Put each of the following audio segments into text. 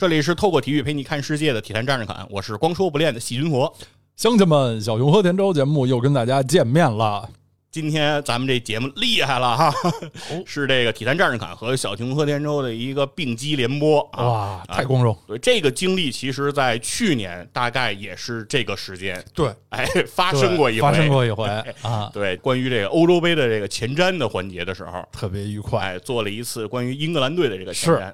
这里是透过体育陪你看世界的体坛战士侃，我是光说不练的细菌佛。乡亲们，小熊和田周节目又跟大家见面了。今天咱们这节目厉害了哈，是这个体坛战士侃和小熊和田周的一个并机联播啊！哇，太光荣！对这个经历，其实在去年大概也是这个时间，对，哎，发生过一回发生过一回 啊。对，关于这个欧洲杯的这个前瞻的环节的时候，特别愉快，哎，做了一次关于英格兰队的这个前瞻。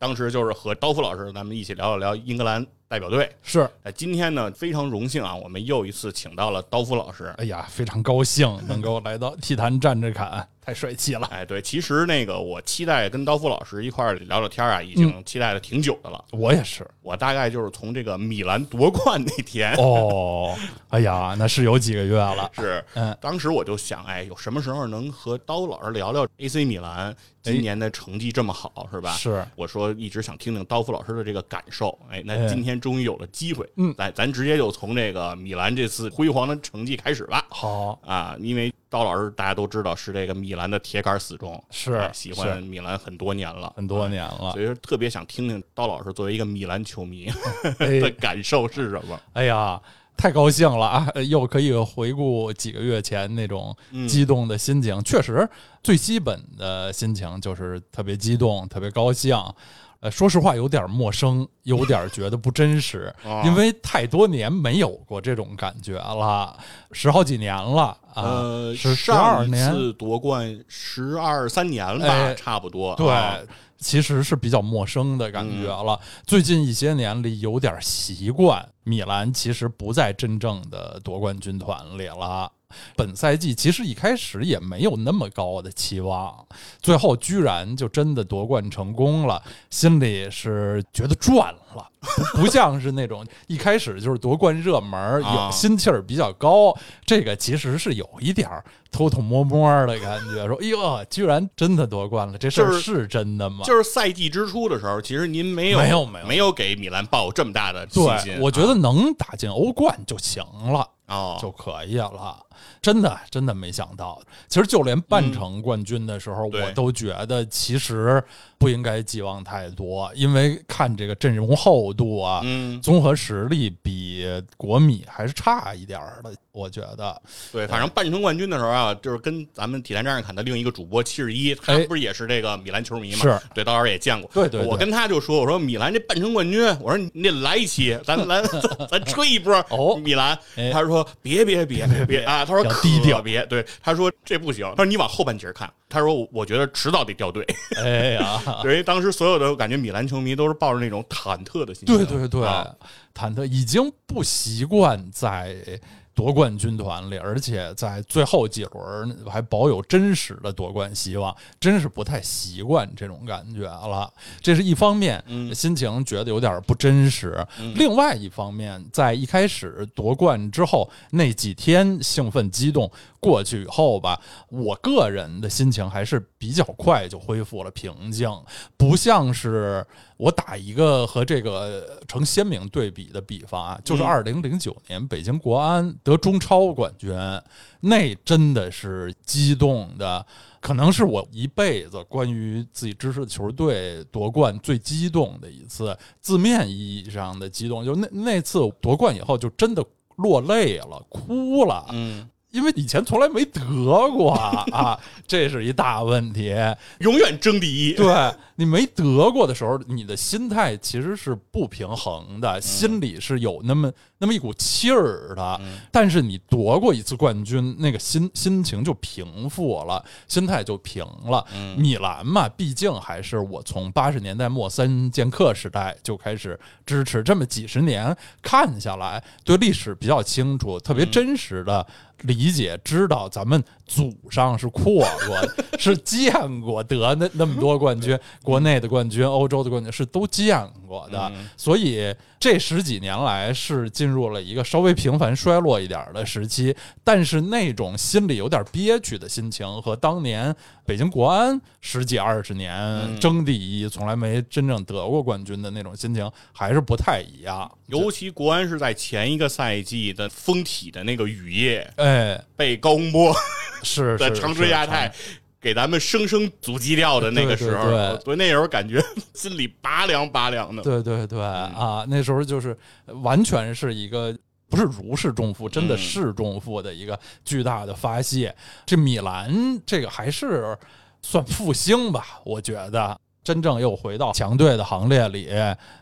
当时就是和刀夫老师，咱们一起聊了聊英格兰代表队。是，哎，今天呢非常荣幸啊，我们又一次请到了刀夫老师。哎呀，非常高兴能够来到 体坛站着侃，太帅气了。哎，对，其实那个我期待跟刀夫老师一块聊聊天啊，已经期待了挺久的了。我也是，我大概就是从这个米兰夺冠那天哦，哎呀，那是有几个月了。是，嗯，当时我就想，哎，有什么时候能和刀老师聊聊 AC 米兰？今年的成绩这么好，是吧？是，我说一直想听听刀夫老师的这个感受。哎，那今天终于有了机会。嗯，来，咱直接就从这个米兰这次辉煌的成绩开始吧。好啊，因为刀老师大家都知道是这个米兰的铁杆死忠，是喜欢米兰很多年了，很多年了。所以说特别想听听刀老师作为一个米兰球迷 的感受是什么。哎呀。太高兴了啊！又可以回顾几个月前那种激动的心情。确实，最基本的心情就是特别激动、特别高兴。呃，说实话，有点陌生，有点觉得不真实，因为太多年没有过这种感觉了，十好几年了啊！是十二年夺冠，十二三年吧，差不多。对。其实是比较陌生的感觉了。最近一些年里有点习惯，米兰其实不在真正的夺冠军团里了。本赛季其实一开始也没有那么高的期望，最后居然就真的夺冠成功了，心里是觉得赚了，不像是那种一开始就是夺冠热门，有心气儿比较高。这个其实是有一点偷偷摸摸的感觉，说哎呦，居然真的夺冠了，这事儿是真的吗？就是赛季之初的时候，其实您没有没有没有没有给米兰抱这么大的信心，我觉得能打进欧冠就行了。哦，就可以了，真的真的没想到。其实就连半程冠军的时候，我都觉得其实不应该寄望太多，因为看这个阵容厚度啊，综合实力比国米还是差一点的。我觉得，对，反正半程冠军的时候啊，就是跟咱们体坛战士侃的另一个主播七十一，他不是也是这个米兰球迷嘛？是对，到时候也见过。对对，我跟他就说，我说米兰这半程冠军，我说你得来一期，咱来 咱吹一波哦，米兰。他说别别别别别啊，他说低调别，对，他说这不行，他说你往后半截看，他说我觉得迟早得掉队。哎呀，因为当时所有的感觉米兰球迷都是抱着那种忐忑的心情，对对对，忐忑，已经不习惯在。夺冠军团里，而且在最后几轮还保有真实的夺冠希望，真是不太习惯这种感觉了。这是一方面，心情觉得有点不真实；另外一方面，在一开始夺冠之后那几天兴奋激动过去以后吧，我个人的心情还是比较快就恢复了平静，不像是。我打一个和这个成鲜明对比的比方啊，就是二零零九年北京国安得中超冠军，那真的是激动的，可能是我一辈子关于自己支持的球队夺冠最激动的一次，字面意义上的激动，就那那次夺冠以后就真的落泪了，哭了，嗯。因为以前从来没得过啊，这是一大问题。永远争第一，对你没得过的时候，你的心态其实是不平衡的，心里是有那么那么一股气儿的。但是你夺过一次冠军，那个心心情就平复了，心态就平了。米兰嘛，毕竟还是我从八十年代末三剑客时代就开始支持，这么几十年看下来，对历史比较清楚，特别真实的。理解知道咱们祖上是阔过，是见过得那那么多冠军，国内的冠军、欧洲的冠军是都见过的，所以这十几年来是进入了一个稍微频繁衰落一点的时期，但是那种心里有点憋屈的心情和当年北京国安十几二十年争第一，从来没真正得过冠军的那种心情还是不太一样。尤其国安是在前一个赛季的封体的那个雨夜。哎，被高洪波 是的长春亚泰给咱们生生阻击掉的那个时候，对对对所以那时候感觉心里拔凉拔凉的。对对对啊，那时候就是完全是一个。不是如释重负，真的是重负的一个巨大的发泄。这米兰这个还是算复兴吧，我觉得真正又回到强队的行列里。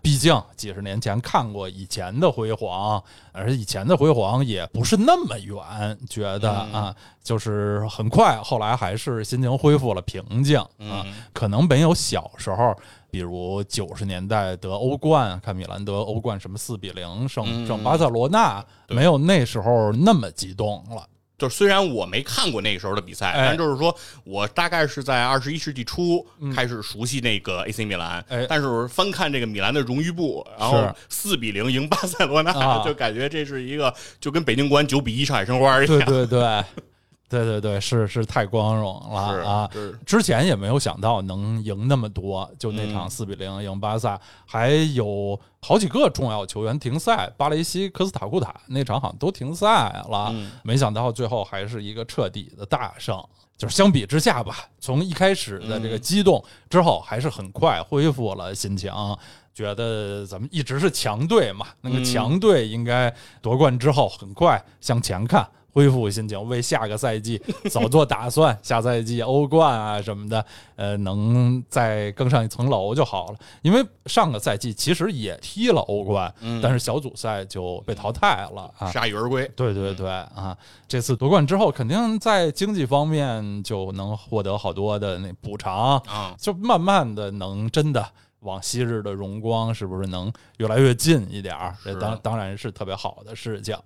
毕竟几十年前看过以前的辉煌，而以前的辉煌也不是那么远，觉得啊，就是很快，后来还是心情恢复了平静啊，可能没有小时候。比如九十年代得欧冠，看米兰得欧冠什么四比零胜胜巴塞罗那，没有那时候那么激动了。就虽然我没看过那个时候的比赛，但就是说我大概是在二十一世纪初开始熟悉那个 AC 米兰。但是翻看这个米兰的荣誉簿，然后四比零赢巴塞罗那，就感觉这是一个就跟北京国安九比一上海申花一样。对对对。对对对，是是太光荣了啊！之前也没有想到能赢那么多，就那场四比零赢巴萨，还有好几个重要球员停赛，巴雷西、科斯塔库塔那场好像都停赛了。没想到最后还是一个彻底的大胜。就是相比之下吧，从一开始的这个激动之后，还是很快恢复了心情，觉得咱们一直是强队嘛，那个强队应该夺冠之后很快向前看。恢复心情，为下个赛季早做打算。下赛季欧冠啊什么的，呃，能再更上一层楼就好了。因为上个赛季其实也踢了欧冠，但是小组赛就被淘汰了啊，铩羽而归。对对对啊，这次夺冠之后，肯定在经济方面就能获得好多的那补偿啊，就慢慢的能真的往昔日的荣光是不是能越来越近一点儿？这当当然是特别好的事情。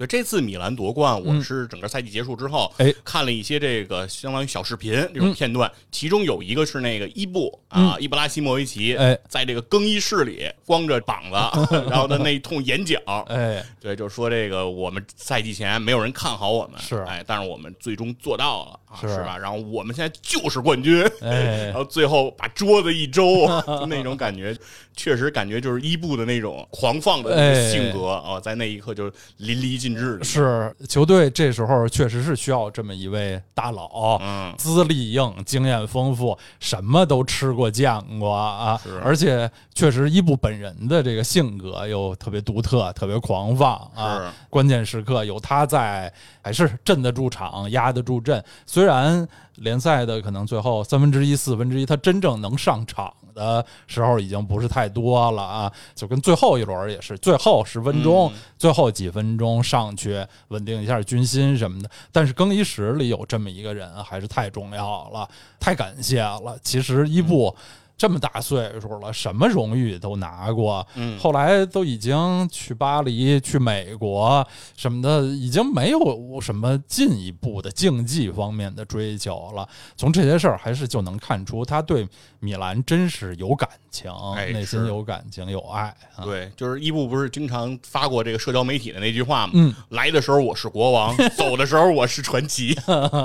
对这次米兰夺冠，我是整个赛季结束之后，哎，看了一些这个相当于小视频这种片段，其中有一个是那个伊布啊，伊布拉希莫维奇，哎，在这个更衣室里光着膀子，然后的那一通演讲，哎，对，就说这个我们赛季前没有人看好我们，是，哎，但是我们最终做到了，是吧？然后我们现在就是冠军，哎，然后最后把桌子一周，那种感觉，确实感觉就是伊布的那种狂放的性格啊，在那一刻就是淋漓尽是。球队这时候确实是需要这么一位大佬，嗯，资历硬，经验丰富，什么都吃过见过啊，而且确实伊布本人的这个性格又特别独特，特别狂放啊，关键时刻有他在，还是镇得住场，压得住阵。虽然联赛的可能最后三分之一、四分之一，他真正能上场。的时候已经不是太多了啊，就跟最后一轮也是，最后十分钟、最后几分钟上去稳定一下军心什么的。但是更衣室里有这么一个人还是太重要了，太感谢了。其实伊布。这么大岁数了，什么荣誉都拿过，后来都已经去巴黎、去美国什么的，已经没有什么进一步的竞技方面的追求了。从这些事儿，还是就能看出他对米兰真是有感情，内心有感情、有爱。对，就是伊布不是经常发过这个社交媒体的那句话吗？嗯，来的时候我是国王，走的时候我是传奇。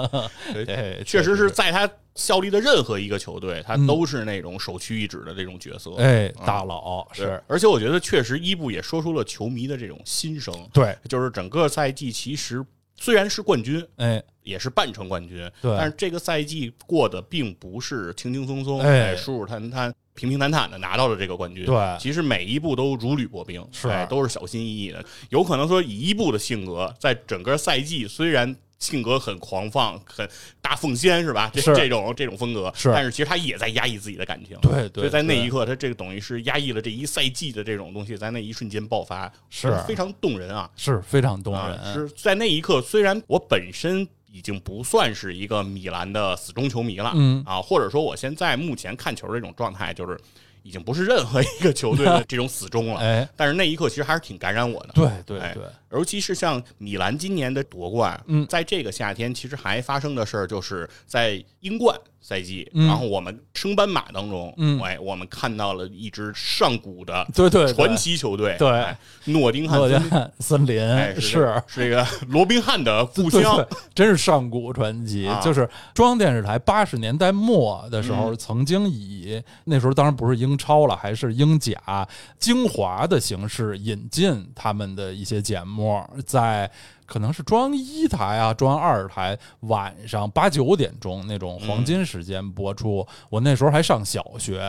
对，确实是在他。效力的任何一个球队，他都是那种首屈一指的这种角色，哎，大佬是。而且我觉得，确实伊布也说出了球迷的这种心声。对，就是整个赛季其实虽然是冠军，哎，也是半程冠军，对。但是这个赛季过得并不是轻轻松松，哎，舒舒坦坦、平平坦坦的拿到了这个冠军。对，其实每一步都如履薄冰，是，都是小心翼翼的。有可能说，以伊布的性格，在整个赛季虽然。性格很狂放，很大奉先是吧？这这种这种风格，是。但是其实他也在压抑自己的感情，对对。所以在那一刻，他这个等于是压抑了这一赛季的这种东西，在那一瞬间爆发，是非常动人啊，是非常动人。是在那一刻，虽然我本身已经不算是一个米兰的死忠球迷了，嗯啊，或者说我现在目前看球这种状态，就是已经不是任何一个球队的 这种死忠了，哎。但是那一刻，其实还是挺感染我的，对对对。尤其是像米兰今年的夺冠，嗯，在这个夏天，其实还发生的事儿，就是在英冠赛季，然后我们升班马当中，嗯，哎，我们看到了一支上古的对对传奇球队，对，诺丁汉森林 是是这个 罗宾汉的故乡，真是上古传奇。就是中央电视台八十年代末的时候，曾经以那时候当然不是英超了，还是英甲精华的形式引进他们。的一些节目在可能是中央一台啊，中央二台晚上八九点钟那种黄金时间播出。我那时候还上小学，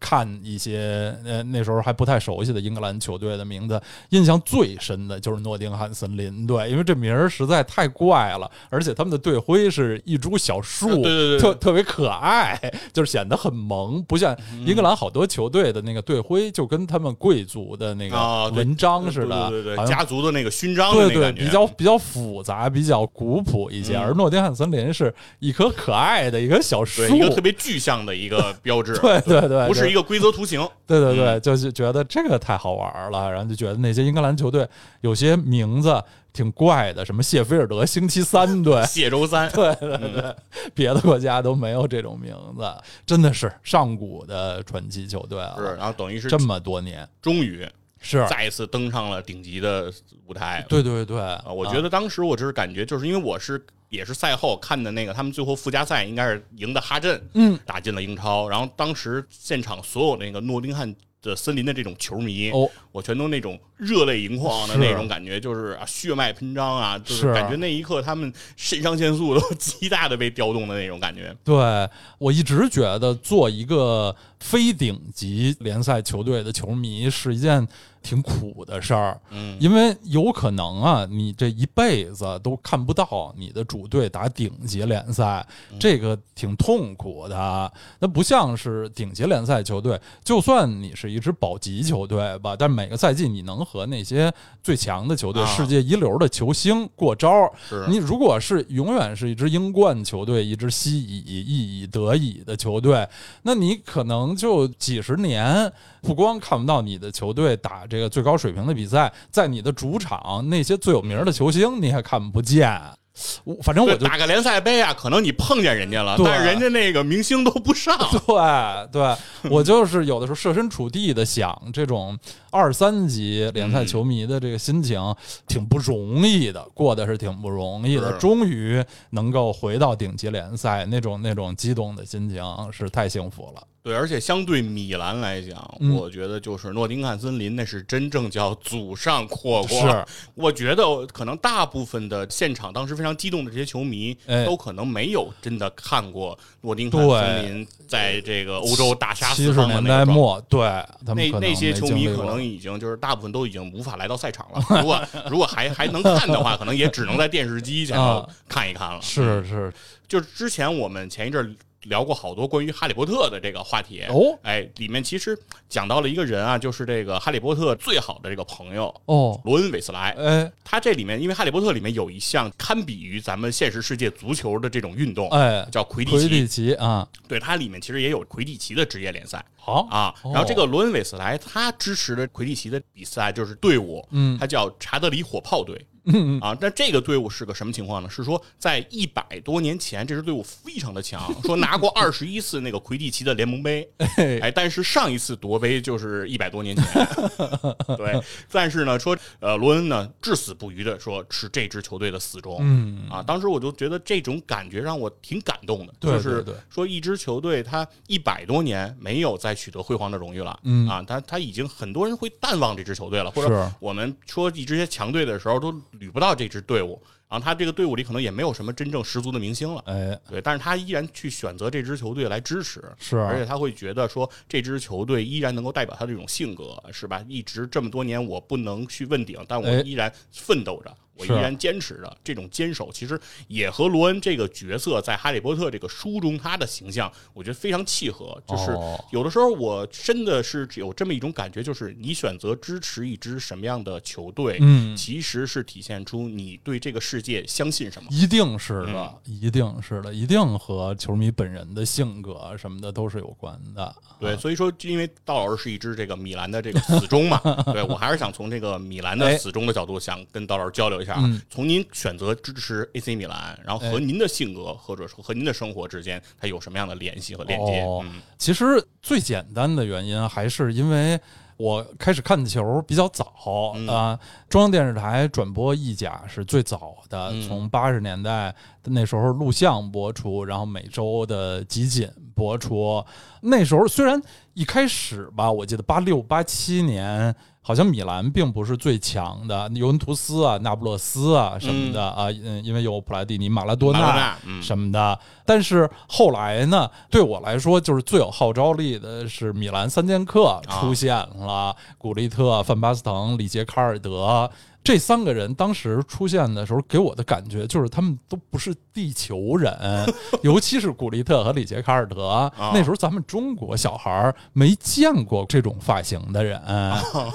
看一些呃那时候还不太熟悉的英格兰球队的名字，印象最深的就是诺丁汉森林队，因为这名儿实在太怪了，而且他们的队徽是一株小树，对对对特特别可爱，就是显得很萌，不像英格兰好多球队的那个队徽就跟他们贵族的那个文章似的，对对对，家族的那个勋章，对对，比较比较复杂，比较古朴一些。而诺丁汉森林是一棵可爱的一个小树，一个特别具象的一个标志，对对对，不是一个规则图形，对对对，就是觉得这个太好玩了，然后就觉得那些英格兰球队有些名字。挺怪的，什么谢菲尔德星期三 队，谢周三，对对对，别的国家都没有这种名字，真的是上古的传奇球队啊！是，然后等于是这么多年，终于是再一次登上了顶级的舞台。对对对，我觉得当时我就是感觉，就是因为我是也是赛后看的那个，他们最后附加赛应该是赢的哈镇，嗯，打进了英超，然后当时现场所有那个诺丁汉。的森林的这种球迷，哦，我全都那种热泪盈眶的那种感觉，就是啊，血脉喷张啊，就是感觉那一刻他们肾上腺素都 极大的被调动的那种感觉。对我一直觉得做一个非顶级联赛球队的球迷是一件。挺苦的事儿，嗯，因为有可能啊，你这一辈子都看不到你的主队打顶级联赛，这个挺痛苦的。那不像是顶级联赛球队，就算你是一支保级球队吧，但每个赛季你能和那些最强的球队、世界一流的球星过招。你如果是永远是一支英冠球队、一支西乙、意乙、德乙的球队，那你可能就几十年。不光看不到你的球队打这个最高水平的比赛，在你的主场那些最有名的球星你也看不见。我反正我就打个联赛杯啊，可能你碰见人家了，但是人家那个明星都不上。对对，我就是有的时候设身处地的想，这种二三级联赛球迷的这个心情挺不容易的，过得是挺不容易的。终于能够回到顶级联赛，那种那种激动的心情是太幸福了。对，而且相对米兰来讲，我觉得就是诺丁汉森林那是真正叫祖上阔过。是，我觉得可能大部分的现场当时非常激动的这些球迷，都可能没有真的看过诺丁汉森林在这个欧洲大杀四方的年代末。对，那那些球迷可能已经就是大部分都已经无法来到赛场了。如果 如果还还能看的话，可能也只能在电视机前头看一看了。是是，就是之前我们前一阵。聊过好多关于哈利波特的这个话题。哦，哎，里面其实讲到了一个人啊，就是这个哈利波特最好的这个朋友哦，罗恩·韦斯莱。哎，他这里面因为哈利波特里面有一项堪比于咱们现实世界足球的这种运动，哎，叫魁地奇。奇啊，对，它里面其实也有魁地奇的职业联赛。好。啊，然后这个罗恩·韦斯莱他支持的魁地奇的比赛就是队伍，嗯，他叫查德里火炮队。嗯啊，但这个队伍是个什么情况呢？是说在一百多年前，这支队伍非常的强，说拿过二十一次那个魁地奇的联盟杯，哎，但是上一次夺杯就是一百多年前，对。但是呢，说呃，罗恩呢至死不渝的说是这支球队的死忠，嗯啊，当时我就觉得这种感觉让我挺感动的，就是说一支球队他一百多年没有再取得辉煌的荣誉了，嗯啊，他他已经很多人会淡忘这支球队了，或者我们说一支些强队的时候都。捋不到这支队伍，然后他这个队伍里可能也没有什么真正十足的明星了，哎，对，但是他依然去选择这支球队来支持，是，而且他会觉得说这支球队依然能够代表他这种性格，是吧？一直这么多年我不能去问鼎，但我依然奋斗着。我依然坚持的这种坚守，其实也和罗恩这个角色在《哈利波特》这个书中他的形象，我觉得非常契合。就是有的时候，我真的是有这么一种感觉，就是你选择支持一支什么样的球队，嗯，其实是体现出你对这个世界相信什么。一定是的，一定是的，一定和球迷本人的性格什么的都是有关的。对，所以说，因为道老师是一支这个米兰的这个死忠嘛，对我还是想从这个米兰的死忠的角度，想跟道老师交流。嗯，从您选择支持 AC 米兰，然后和您的性格或者说和您的生活之间，它有什么样的联系和链接？嗯，其实最简单的原因还是因为我开始看球比较早啊，中央电视台转播意甲是最早的，从八十年代那时候录像播出，然后每周的集锦播出。那时候虽然一开始吧，我记得八六八七年。好像米兰并不是最强的，尤文图斯啊、那不勒斯啊什么的啊，嗯，因为有普莱蒂尼、马拉多纳什么的。但是后来呢，对我来说，就是最有号召力的是米兰三剑客出现了，古利特、范巴斯滕、里杰卡尔德。这三个人当时出现的时候，给我的感觉就是他们都不是地球人，尤其是古利特和里杰卡尔德。那时候咱们中国小孩没见过这种发型的人，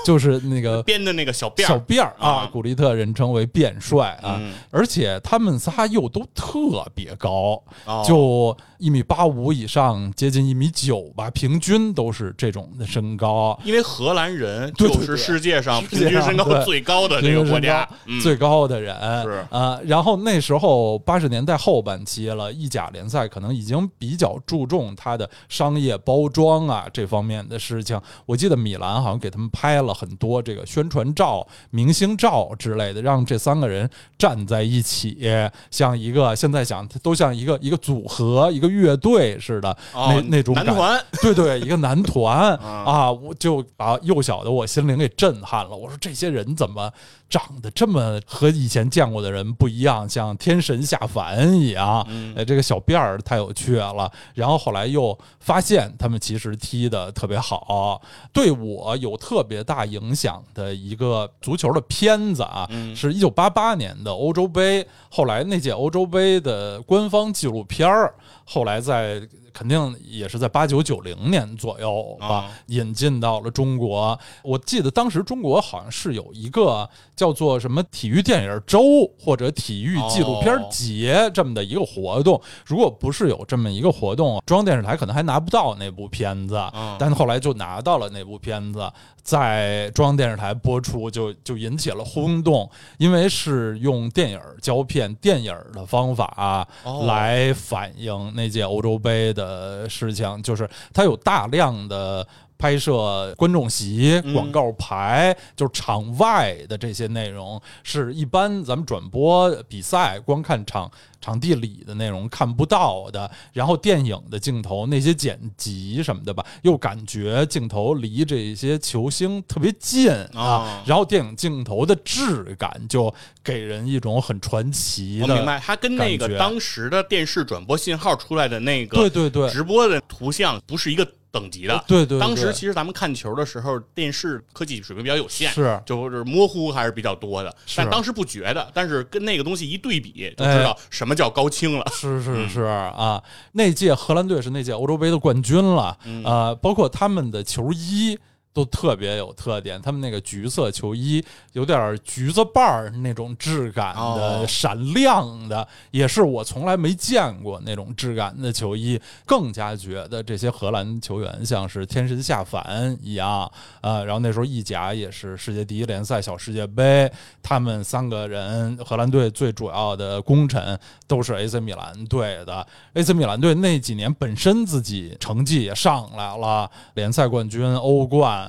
就是那个编的那个小辫儿小辫儿啊。古利特人称为辫帅啊，而且他们仨又都特别高，就。一米八五以上，接近一米九吧，平均都是这种的身高。因为荷兰人就是世界上平均身高最高的那个国家，最高的人是啊。然后那时候八十年代后半期了，意甲联赛可能已经比较注重它的商业包装啊这方面的事情。我记得米兰好像给他们拍了很多这个宣传照、明星照之类的，让这三个人站在一起，像一个现在想都像一个一个组合一个。乐队似的，那那种男团，对对，一个男团 啊，我就把幼小的我心灵给震撼了。我说这些人怎么？长得这么和以前见过的人不一样，像天神下凡一样。呃，这个小辫儿太有趣了。然后后来又发现他们其实踢的特别好，对我有特别大影响的一个足球的片子啊，是一九八八年的欧洲杯。后来那届欧洲杯的官方纪录片儿，后来在。肯定也是在八九九零年左右吧，引进到了中国。我记得当时中国好像是有一个叫做什么体育电影周或者体育纪录片节这么的一个活动。如果不是有这么一个活动，中央电视台可能还拿不到那部片子。但后来就拿到了那部片子，在中央电视台播出，就就引起了轰动，因为是用电影胶片、电影的方法来反映那届欧洲杯。的事情就是，它有大量的拍摄观众席、广告牌，就是场外的这些内容，是一般咱们转播比赛光看场场地里的内容看不到的。然后电影的镜头那些剪辑什么的吧，又感觉镜头离这些球星特别近啊。然后电影镜头的质感就给人一种很传奇的。我明白，它跟那个当时的电视转播信号出来的那个对对对直播的图像不是一个。等级的，对对，当时其实咱们看球的时候，电视科技水平比较有限，是。就是模糊还是比较多的，但当时不觉得，但是跟那个东西一对比，就知道什么叫高清了。是是是啊，那届荷兰队是那届欧洲杯的冠军了，啊，包括他们的球衣。都特别有特点，他们那个橘色球衣有点橘子瓣儿那种质感的，闪亮的，也是我从来没见过那种质感的球衣。更加觉得这些荷兰球员像是天神下凡一样啊。然后那时候意甲也是世界第一联赛小世界杯，他们三个人荷兰队最主要的功臣都是 AC 米兰队的。AC 米兰队那几年本身自己成绩也上来了，联赛冠军、欧冠。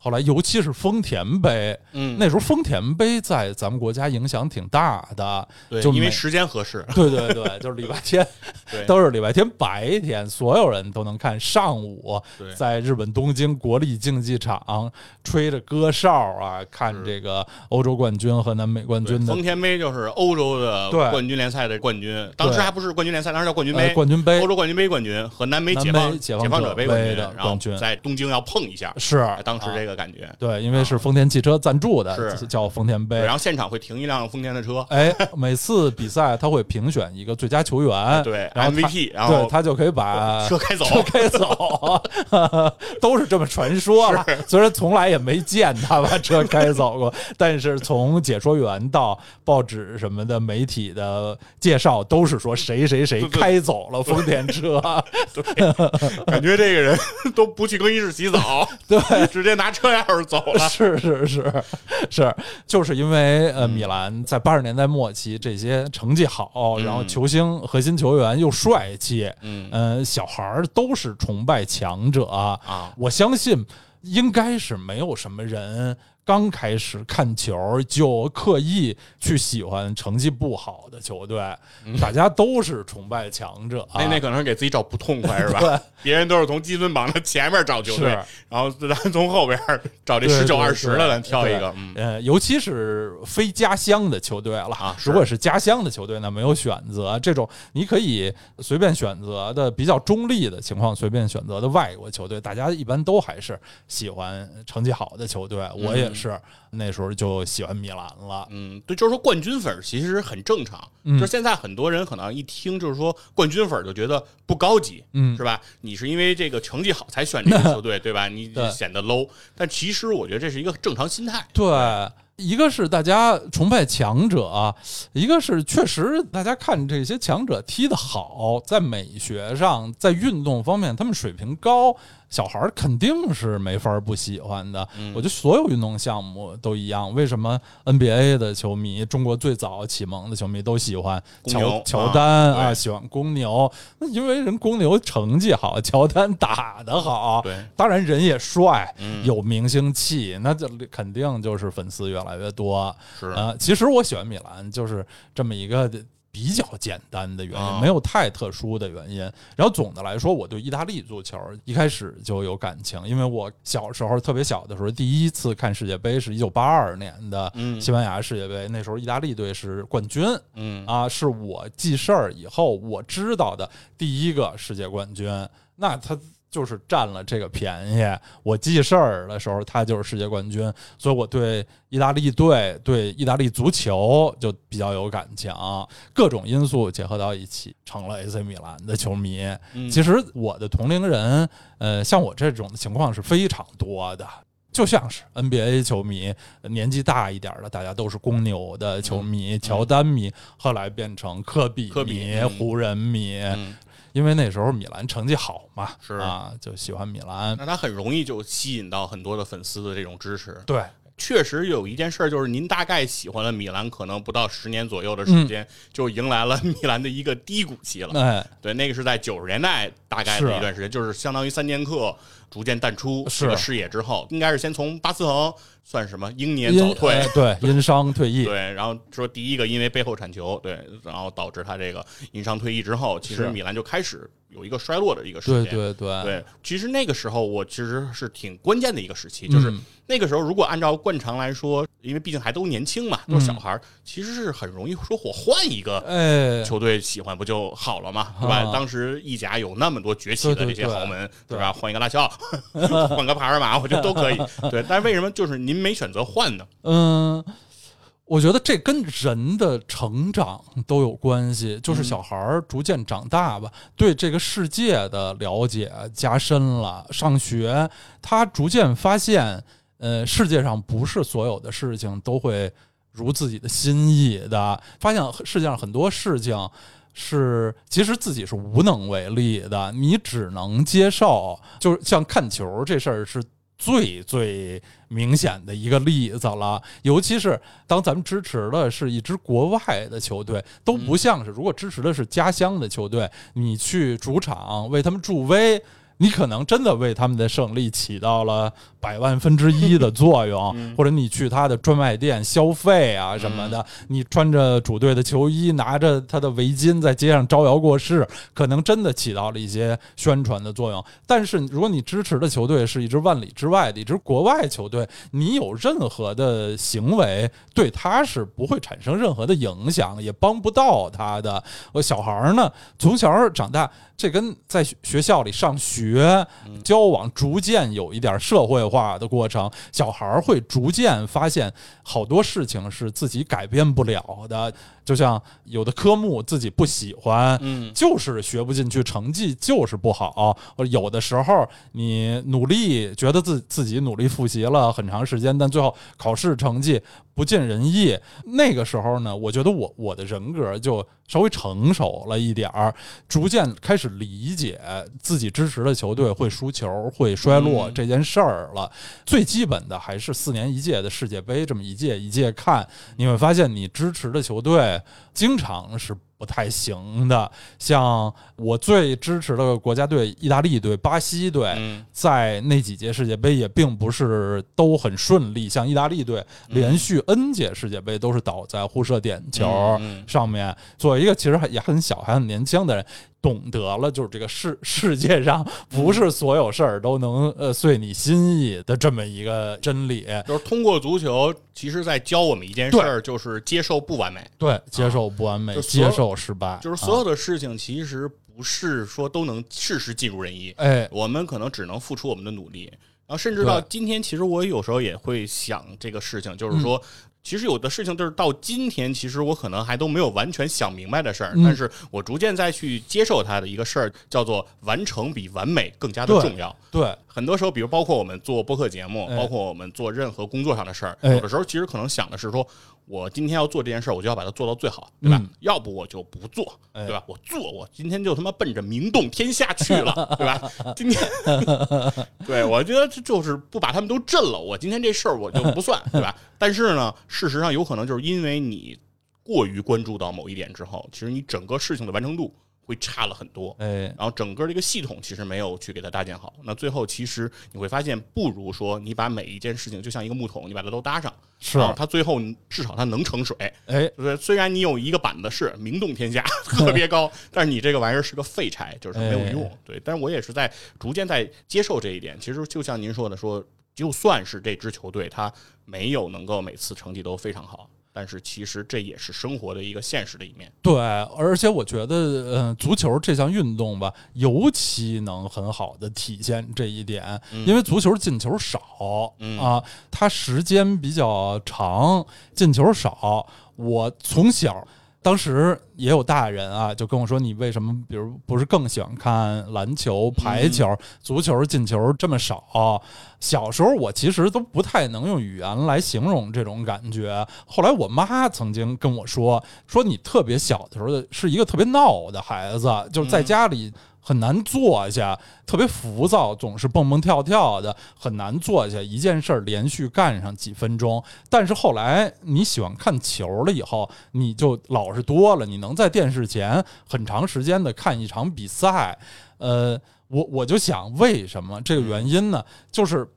后来，尤其是丰田杯，嗯，那时候丰田杯在咱们国家影响挺大的，对，就因为时间合适，对对对，就是礼拜天，都是礼拜天白天，所有人都能看。上午，在日本东京国立竞技场吹着歌哨啊，看这个欧洲冠军和南美冠军的丰田杯，就是欧洲的冠军联赛的冠军，当时还不是冠军联赛，当时叫冠军杯，冠军杯，欧洲冠军杯冠军和南美解放解放者杯冠军，然后在东京要碰一下，是。当时这个。的感觉。对，因为是丰田汽车赞助的，是。叫丰田杯。然后现场会停一辆丰田的车，哎，每次比赛他会评选一个最佳球员，对，MVP，然后他就可以把车开走，车开走，都是这么传说了。虽然从来也没见他把车开走过，但是从解说员到报纸什么的媒体的介绍，都是说谁谁谁开走了丰田车，对感觉这个人都不去更衣室洗澡，对，直接拿。车钥匙走了，是是是是，就是因为呃，米兰在八十年代末期这些成绩好，然后球星核心球员又帅气，嗯小孩儿都是崇拜强者啊。啊，我相信应该是没有什么人。刚开始看球就刻意去喜欢成绩不好的球队，大家都是崇拜强者。那那可能是给自己找不痛快是吧？别人都是从积分榜的前面找球队，然后咱从后边找这十九二十的，咱挑一个。呃，尤其是非家乡的球队了啊。如果是家乡的球队呢，没有选择这种你可以随便选择的比较中立的情况，随便选择的外国球队，大家一般都还是喜欢成绩好的球队。我也。是那时候就喜欢米兰了，嗯，对，就是说冠军粉其实很正常，就现在很多人可能一听就是说冠军粉就觉得不高级，嗯，是吧？你是因为这个成绩好才选这个球队，对吧？你显得 low，但其实我觉得这是一个正常心态，对。一个是大家崇拜强者，一个是确实大家看这些强者踢得好，在美学上，在运动方面他们水平高。小孩儿肯定是没法不喜欢的。我觉得所有运动项目都一样。为什么 NBA 的球迷，中国最早启蒙的球迷都喜欢乔乔丹啊？喜欢公牛，那因为人公牛成绩好，乔丹打得好。对，当然人也帅，有明星气，那就肯定就是粉丝越来越多。是啊，其实我喜欢米兰，就是这么一个。比较简单的原因，没有太特殊的原因。然后总的来说，我对意大利足球一开始就有感情，因为我小时候特别小的时候，第一次看世界杯是一九八二年的西班牙世界杯，那时候意大利队是冠军，嗯啊，是我记事儿以后我知道的第一个世界冠军。那他。就是占了这个便宜。我记事儿的时候，他就是世界冠军，所以我对意大利队、对意大利足球就比较有感情。各种因素结合到一起，成了 AC 米兰的球迷。其实我的同龄人，呃，像我这种的情况是非常多的。就像是 NBA 球迷，年纪大一点的，大家都是公牛的球迷、乔丹迷，后来变成科比迷、湖人迷。因为那时候米兰成绩好嘛，是啊，就喜欢米兰。那他很容易就吸引到很多的粉丝的这种支持。对，确实有一件事，就是您大概喜欢了米兰，可能不到十年左右的时间，就迎来了米兰的一个低谷期了。哎，对，那个是在九十年代大概的一段时间，就是相当于三剑客逐渐淡出这个视野之后，应该是先从巴斯滕。算什么英年早退？对，因伤退役。对，然后说第一个因为背后铲球，对，然后导致他这个因伤退役之后，其实米兰就开始有一个衰落的一个时间。对对对。对，其实那个时候我其实是挺关键的一个时期，就是那个时候如果按照惯常来说，因为毕竟还都年轻嘛，都是小孩儿，其实是很容易说我换一个球队喜欢不就好了嘛，对吧？当时意甲有那么多崛起的这些豪门，对吧？换一个拉齐奥，换个帕尔马，我觉得都可以。对，但是为什么就是您？没选择换呢，嗯，我觉得这跟人的成长都有关系，就是小孩儿逐渐长大吧，对这个世界的了解加深了，上学他逐渐发现，呃，世界上不是所有的事情都会如自己的心意的，发现世界上很多事情是其实自己是无能为力的，你只能接受，就是像看球这事儿是。最最明显的一个例子了，尤其是当咱们支持的是一支国外的球队，都不像是如果支持的是家乡的球队，你去主场为他们助威。你可能真的为他们的胜利起到了百万分之一的作用，或者你去他的专卖店消费啊什么的，你穿着主队的球衣，拿着他的围巾在街上招摇过市，可能真的起到了一些宣传的作用。但是如果你支持的球队是一支万里之外的一支国外球队，你有任何的行为对他是不会产生任何的影响，也帮不到他的。我小孩儿呢，从小长大。这跟在学校里上学、交往，逐渐有一点社会化的过程。小孩儿会逐渐发现，好多事情是自己改变不了的。就像有的科目自己不喜欢，嗯，就是学不进去，成绩就是不好。或者有的时候你努力，觉得自自己努力复习了很长时间，但最后考试成绩不尽人意。那个时候呢，我觉得我我的人格就稍微成熟了一点儿，逐渐开始理解自己支持的球队会输球、会衰落这件事儿了。最基本的还是四年一届的世界杯，这么一届一届看，你会发现你支持的球队。经常是不太行的。像我最支持的国家队，意大利队、巴西队，在那几届世界杯也并不是都很顺利。像意大利队连续 N 届世界杯都是倒在互射点球上面。作为一个其实也很小、还很年轻的人。懂得了，就是这个世 世界上不是所有事儿都能呃遂你心意的这么一个真理。就是通过足球，其实在教我们一件事儿，就是接受不完美。对，接受不完美，接受失败。就是所有的事情，其实不是说都能事事尽如人意。哎，我们可能只能付出我们的努力。然后，甚至到今天，其实我有时候也会想这个事情，就是说。其实有的事情就是到今天，其实我可能还都没有完全想明白的事儿，但是我逐渐再去接受它的一个事儿，叫做完成比完美更加的重要。对，很多时候，比如包括我们做播客节目，包括我们做任何工作上的事儿，有的时候其实可能想的是说。我今天要做这件事儿，我就要把它做到最好，对吧？要不我就不做，对吧？我做，我今天就他妈奔着名动天下去了，对吧？今天，对我觉得就是不把他们都震了，我今天这事儿我就不算，对吧？但是呢，事实上有可能就是因为你过于关注到某一点之后，其实你整个事情的完成度。会差了很多，哎，然后整个这个系统其实没有去给它搭建好，那最后其实你会发现，不如说你把每一件事情就像一个木桶，你把它都搭上，是它最后至少它能盛水，哎，对，虽然你有一个板子是名动天下 特别高，但是你这个玩意儿是个废柴，就是没有用，对。但是我也是在逐渐在接受这一点。其实就像您说的，说就算是这支球队它没有能够每次成绩都非常好。但是其实这也是生活的一个现实的一面。对，而且我觉得，嗯，足球这项运动吧，尤其能很好的体现这一点，因为足球进球少啊，它时间比较长，进球少。我从小。当时也有大人啊，就跟我说：“你为什么，比如不是更喜欢看篮球、排球、足球进球这么少？”小时候我其实都不太能用语言来形容这种感觉。后来我妈曾经跟我说：“说你特别小的时候是一个特别闹的孩子，就是在家里。”很难坐下，特别浮躁，总是蹦蹦跳跳的，很难坐下一件事儿连续干上几分钟。但是后来你喜欢看球了以后，你就老实多了，你能在电视前很长时间的看一场比赛。呃，我我就想，为什么这个原因呢？就是。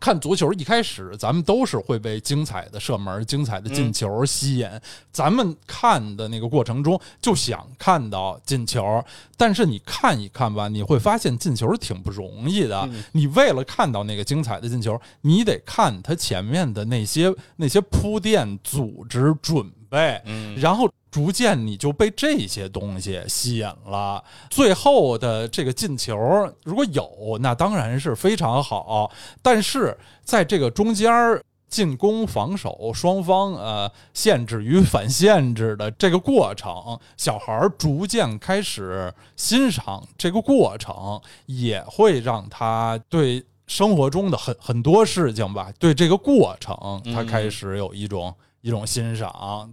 看足球一开始，咱们都是会被精彩的射门、精彩的进球吸引。咱们看的那个过程中，就想看到进球。但是你看一看吧，你会发现进球挺不容易的。你为了看到那个精彩的进球，你得看他前面的那些那些铺垫、组织、准备，然后。逐渐你就被这些东西吸引了，最后的这个进球如果有，那当然是非常好。但是在这个中间进攻、防守双方呃限制与反限制的这个过程，小孩逐渐开始欣赏这个过程，也会让他对生活中的很很多事情吧，对这个过程他开始有一种一种欣赏。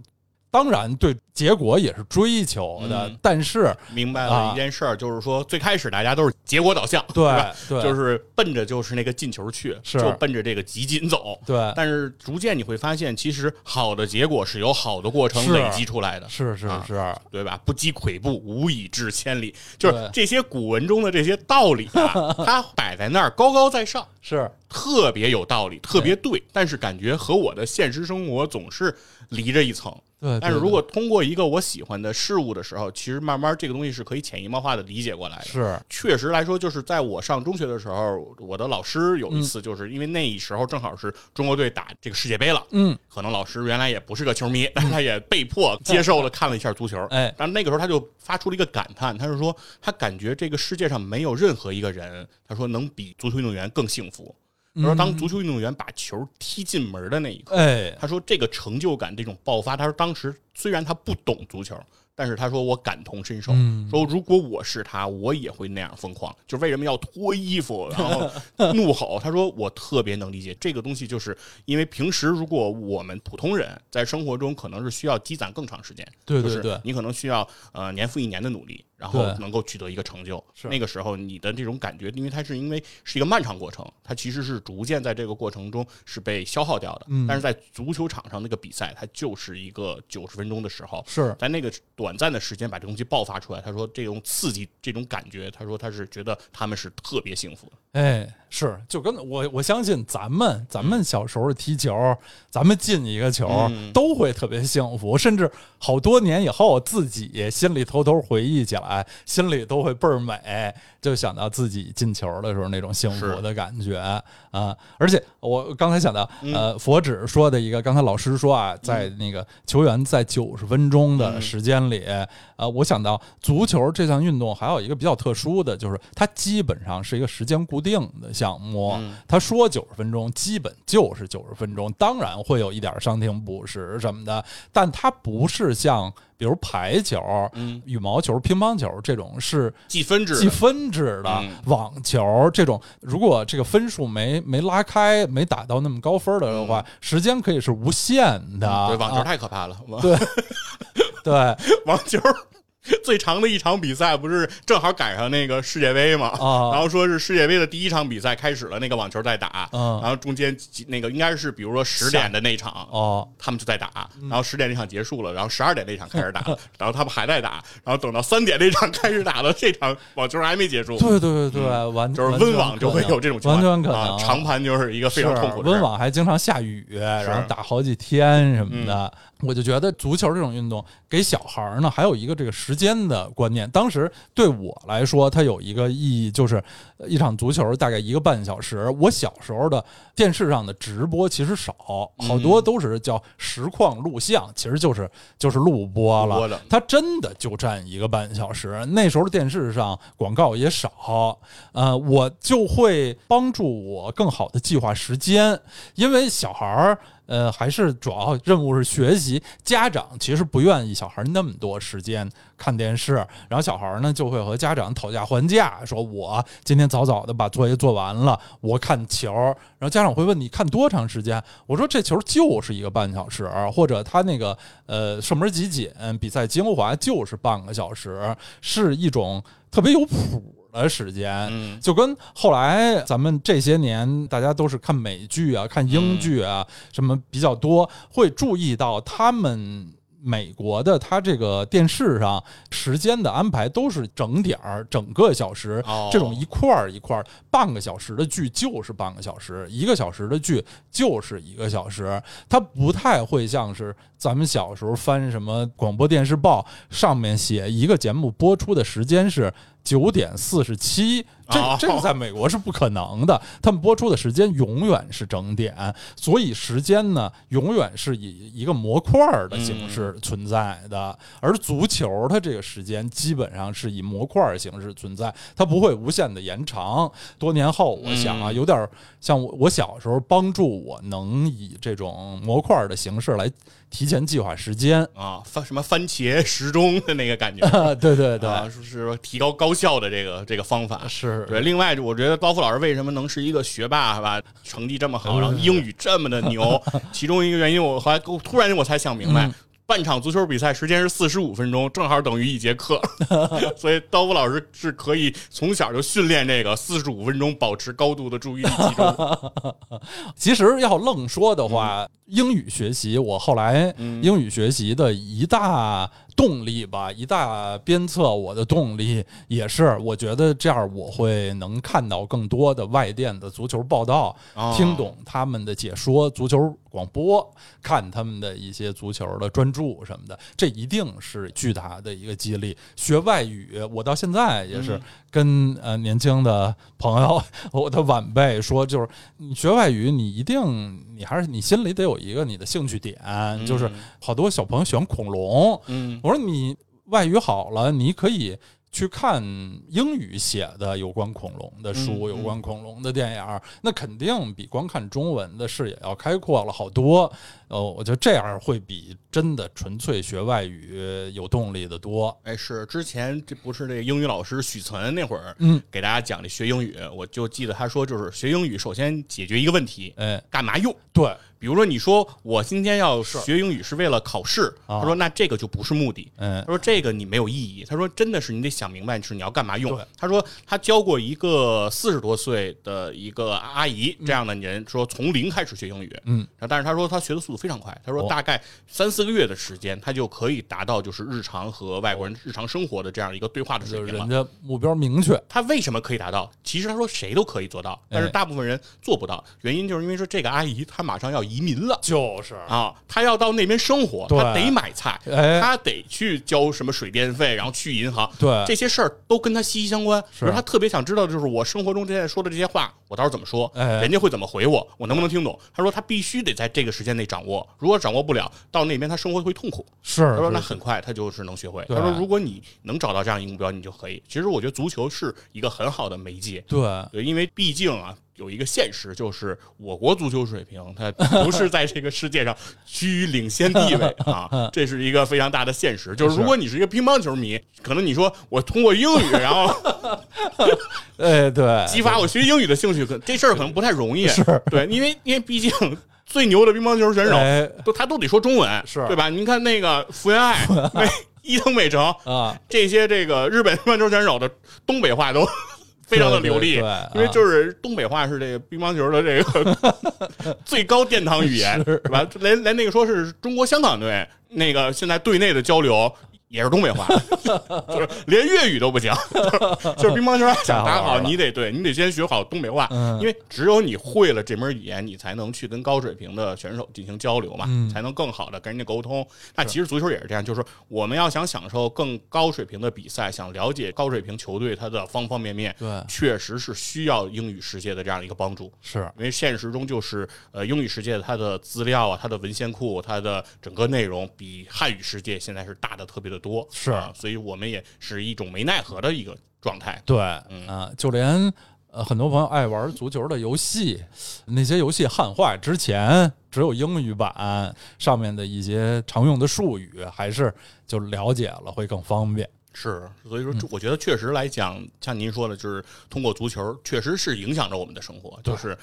当然，对结果也是追求的，但是明白了一件事儿，就是说最开始大家都是结果导向，对对，就是奔着就是那个进球去，就奔着这个集锦走，对。但是逐渐你会发现，其实好的结果是由好的过程累积出来的，是是是，对吧？不积跬步，无以至千里。就是这些古文中的这些道理啊，它摆在那儿高高在上，是特别有道理，特别对。但是感觉和我的现实生活总是离着一层。对，但是如果通过一个我喜欢的事物的时候，其实慢慢这个东西是可以潜移默化的理解过来的。是，确实来说，就是在我上中学的时候，我的老师有一次，就是因为那时候正好是中国队打这个世界杯了，嗯，可能老师原来也不是个球迷，但是他也被迫接受了看了一下足球，哎，但那个时候他就发出了一个感叹，他是说他感觉这个世界上没有任何一个人，他说能比足球运动员更幸福。他说：“当足球运动员把球踢进门的那一刻，他说这个成就感，这种爆发。他说当时虽然他不懂足球。”但是他说我感同身受，说如果我是他，我也会那样疯狂。就为什么要脱衣服，然后 怒吼？他说我特别能理解这个东西，就是因为平时如果我们普通人在生活中可能是需要积攒更长时间，对对对，你可能需要呃年复一年的努力。然后能够取得一个成就。那个时候你的这种感觉，因为它是因为是一个漫长过程，它其实是逐渐在这个过程中是被消耗掉的。但是在足球场上那个比赛，它就是一个九十分钟的时候，是在那个短暂的时间把这东西爆发出来。他说这种刺激，这种感觉，他说他是觉得他们是特别幸福的。哎，是就跟我我相信咱们咱们小时候踢球，咱们进一个球都会特别幸福，甚至好多年以后自己心里偷偷回忆起来，心里都会倍儿美，就想到自己进球的时候那种幸福的感觉啊！而且我刚才想到，呃，佛指说的一个，刚才老师说啊，在那个球员在九十分钟的时间里，呃，我想到足球这项运动还有一个比较特殊的就是，它基本上是一个时间固。定的项目，他说九十分钟，基本就是九十分钟。当然会有一点伤停补时什么的，但它不是像比如排球、羽毛球、乒乓球这种是计分制、计分制的。网球这种，如果这个分数没没拉开，没打到那么高分的话，时间可以是无限的。对，网球太可怕了。对对，网球。最长的一场比赛不是正好赶上那个世界杯嘛？啊，然后说是世界杯的第一场比赛开始了，那个网球在打，然后中间那个应该是比如说十点的那场哦，他们就在打，然后十点那场结束了，然后十二点那场开始打，然后他们还在打，然后等到三点那场开始打的这场网球还没结束。对对对对，完就是温网就会有这种情况，完全可能。长盘就是一个非常痛苦的。温网还经常下雨，然后打好几天什么的。我就觉得足球这种运动给小孩儿呢，还有一个这个时间的观念。当时对我来说，它有一个意义，就是一场足球大概一个半小时。我小时候的电视上的直播其实少，好多都是叫实况录像，其实就是就是录播了。它真的就占一个半小时。那时候电视上广告也少，呃，我就会帮助我更好的计划时间，因为小孩儿。呃，还是主要任务是学习。家长其实不愿意小孩那么多时间看电视，然后小孩呢就会和家长讨价还价，说我今天早早的把作业做完了，我看球。然后家长会问你看多长时间？我说这球就是一个半小时，或者他那个呃射门集锦比赛精华就是半个小时，是一种特别有谱。的时间，就跟后来咱们这些年大家都是看美剧啊、看英剧啊，什么比较多，会注意到他们美国的他这个电视上时间的安排都是整点儿、整个小时，这种一块儿一块儿，半个小时的剧就是半个小时，一个小时的剧就是一个小时，它不太会像是咱们小时候翻什么广播电视报上面写一个节目播出的时间是。九点四十七，这这个在美国是不可能的。他们播出的时间永远是整点，所以时间呢，永远是以一个模块的形式存在的。而足球它这个时间基本上是以模块形式存在，它不会无限的延长。多年后，我想啊，有点像我我小时候帮助我能以这种模块的形式来。提前计划时间啊，番什么番茄时钟的那个感觉，对 对对，是是提高高效的这个这个方法是对。另外，我觉得高夫老师为什么能是一个学霸，是吧？成绩这么好，然后英语这么的牛，其中一个原因，我后来突然我才想明白。半场足球比赛时间是四十五分钟，正好等于一节课，所以刀夫老师是可以从小就训练这个四十五分钟保持高度的注意力集中。其实要愣说的话，英语学习，我后来英语学习的一大。动力吧，一大鞭策我的动力也是，我觉得这样我会能看到更多的外电的足球报道，听懂他们的解说，足球广播，看他们的一些足球的专注什么的，这一定是巨大的一个激励。学外语，我到现在也是跟呃年轻的朋友，我的晚辈说，就是你学外语，你一定你还是你心里得有一个你的兴趣点，就是好多小朋友喜欢恐龙，嗯。我说你外语好了，你可以去看英语写的有关恐龙的书，有关恐龙的电影，那肯定比光看中文的视野要开阔了好多。呃，我觉得这样会比真的纯粹学外语有动力的多。哎，是之前这不是那个英语老师许岑那会儿，嗯，给大家讲这学英语，我就记得他说，就是学英语首先解决一个问题，哎，干嘛用？对。比如说，你说我今天要学英语是为了考试，他说那这个就不是目的。嗯他说这个你没有意义。他说真的是你得想明白是你要干嘛用。他说他教过一个四十多岁的一个阿姨这样的人，说从零开始学英语，嗯，但是他说他学的速度非常快。他说大概三四个月的时间，他就可以达到就是日常和外国人日常生活的这样一个对话的水平了。人家目标明确，他为什么可以达到？其实他说谁都可以做到，但是大部分人做不到。原因就是因为说这个阿姨她马上要移民了，就是啊，他要到那边生活，他得买菜，他得去交什么水电费，然后去银行，对这些事儿都跟他息息相关。是他特别想知道就是我生活中现在说的这些话，我到时候怎么说，人家会怎么回我，我能不能听懂？他说他必须得在这个时间内掌握，如果掌握不了，到那边他生活会痛苦。是，他说那很快他就是能学会。他说如果你能找到这样一个目标，你就可以。其实我觉得足球是一个很好的媒介，对对，因为毕竟啊。有一个现实，就是我国足球水平，它不是在这个世界上居于领先地位啊，这是一个非常大的现实。就是如果你是一个乒乓球迷，可能你说我通过英语，然后，哎，对，激发我学英语的兴趣，可这事儿可能不太容易。是，对，因为因为毕竟最牛的乒乓球选手都他都得说中文，是对吧？您看那个福原爱、伊藤美诚啊，这些这个日本乒乓球选手的东北话都。非常的流利，因为就是东北话是这个乒乓球的这个 最高殿堂语言，是吧？连连那个说是中国香港队那个现在队内的交流。也是东北话，就是连粤语都不行，就是乒乓球想打好，你得对你得先学好东北话，因为只有你会了这门语言，你才能去跟高水平的选手进行交流嘛，才能更好的跟人家沟通。那其实足球也是这样，就是我们要想享受更高水平的比赛，想了解高水平球队它的方方面面，对，确实是需要英语世界的这样一个帮助，是。因为现实中就是呃英语世界它的资料啊，它的文献库，它的整个内容比汉语世界现在是大的特别的。多是，所以我们也是一种没奈何的一个状态。对，嗯，就连呃很多朋友爱玩足球的游戏，那些游戏汉化之前只有英语版，上面的一些常用的术语还是就了解了会更方便。是，所以说我觉得确实来讲，像您说的，就是通过足球确实是影响着我们的生活，就是。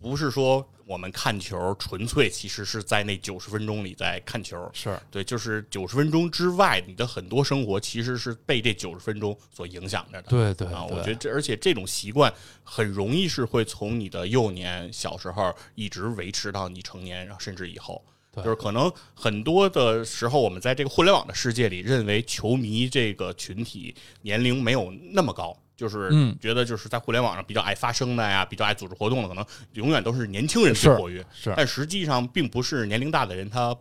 不是说我们看球纯粹其实是在那九十分钟里在看球，是。对，就是九十分钟之外，你的很多生活其实是被这九十分钟所影响着的。对对啊，我觉得这而且这种习惯很容易是会从你的幼年小时候一直维持到你成年，然后甚至以后，就是可能很多的时候，我们在这个互联网的世界里，认为球迷这个群体年龄没有那么高。就是觉得就是在互联网上比较爱发声的呀，比较爱组织活动的，可能永远都是年轻人最活跃。是，但实际上并不是年龄大的人他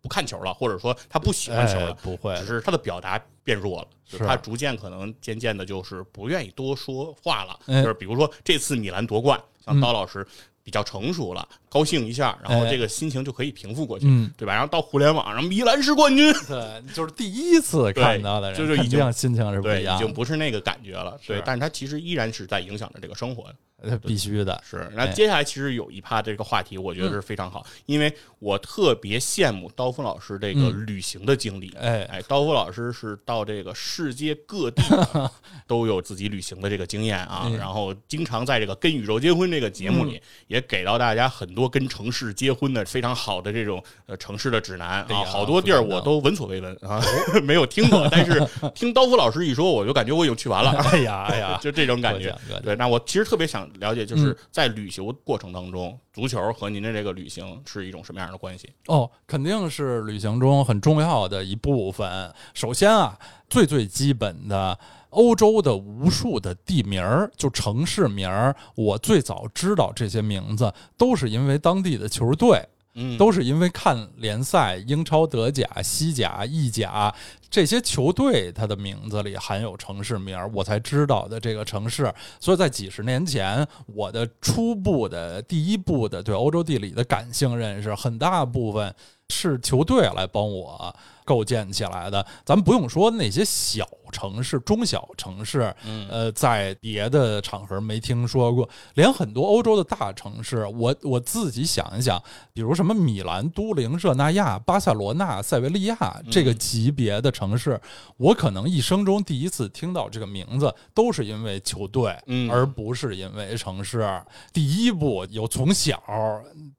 不看球了，或者说他不喜欢球了，不会，只是他的表达变弱了，他逐渐可能渐渐的就是不愿意多说话了。就是比如说这次米兰夺冠，像刀老师。比较成熟了，高兴一下，然后这个心情就可以平复过去，对吧？然后到互联网上，米兰是冠军，对，就是第一次看到的人，就是已经心情是不一样，已经不是那个感觉了，对。但是它其实依然是在影响着这个生活的，必须的。是。那接下来其实有一趴这个话题，我觉得是非常好，因为我特别羡慕刀锋老师这个旅行的经历。哎。哎，刀锋老师是到这个世界各地 都有自己旅行的这个经验啊，然后经常在这个《跟宇宙结婚》这个节目里。也给到大家很多跟城市结婚的非常好的这种呃城市的指南啊，好多地儿我都闻所未闻啊，没有听过，但是 听刀锋老师一说，我就感觉我已经去完了。哎 呀哎呀，就这种感觉。对，那我其实特别想了解，就是在旅行过程当中，足球和您的这个旅行是一种什么样的关系？哦，肯定是旅行中很重要的一部分。首先啊，最最基本的。欧洲的无数的地名儿，就城市名儿，我最早知道这些名字，都是因为当地的球队，嗯，都是因为看联赛，英超、德甲、西甲、意甲这些球队，它的名字里含有城市名儿，我才知道的这个城市。所以在几十年前，我的初步的第一步的对欧洲地理的感性认识，很大部分是球队来帮我。构建起来的。咱们不用说那些小城市、中小城市，呃，在别的场合没听说过，连很多欧洲的大城市，我我自己想一想，比如什么米兰、都灵、热那亚、巴塞罗那、塞维利亚这个级别的城市，我可能一生中第一次听到这个名字，都是因为球队，而不是因为城市。第一步有从小。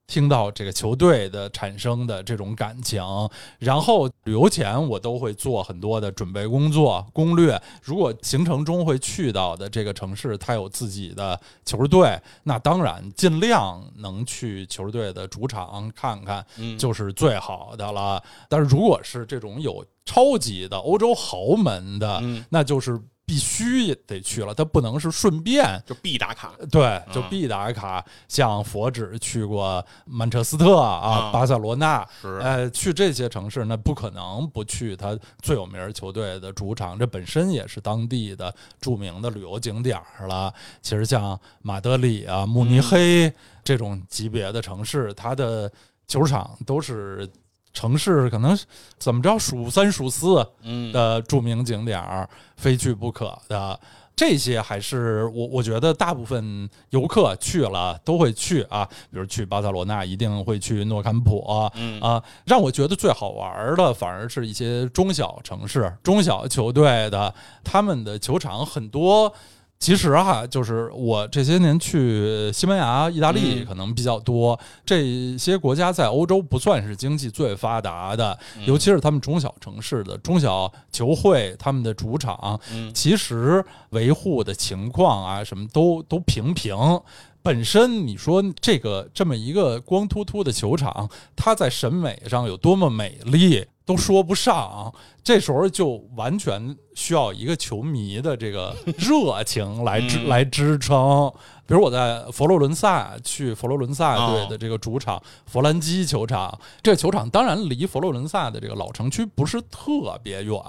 听到这个球队的产生的这种感情，然后旅游前我都会做很多的准备工作攻略。如果行程中会去到的这个城市，它有自己的球队，那当然尽量能去球队的主场看看，就是最好的了。但是如果是这种有超级的欧洲豪门的，那就是。必须得去了，他不能是顺便就必打卡，对，就必打卡。像佛指去过曼彻斯特啊，巴塞罗那，呃，去这些城市，那不可能不去他最有名球队的主场，这本身也是当地的著名的旅游景点了。其实像马德里啊、慕尼黑这种级别的城市，它的球场都是。城市可能怎么着数三数四的著名景点儿，非去不可的这些，还是我我觉得大部分游客去了都会去啊。比如去巴塞罗那，一定会去诺坎普啊。让我觉得最好玩的，反而是一些中小城市、中小球队的，他们的球场很多。其实哈，就是我这些年去西班牙、意大利可能比较多，这些国家在欧洲不算是经济最发达的，尤其是他们中小城市的中小球会，他们的主场，其实维护的情况啊，什么都都平平。本身你说这个这么一个光秃秃的球场，它在审美上有多么美丽，都说不上。这时候就完全需要一个球迷的这个热情来支 来支撑。比如我在佛罗伦萨去佛罗伦萨队的这个主场佛兰基球场，这个球场当然离佛罗伦萨的这个老城区不是特别远，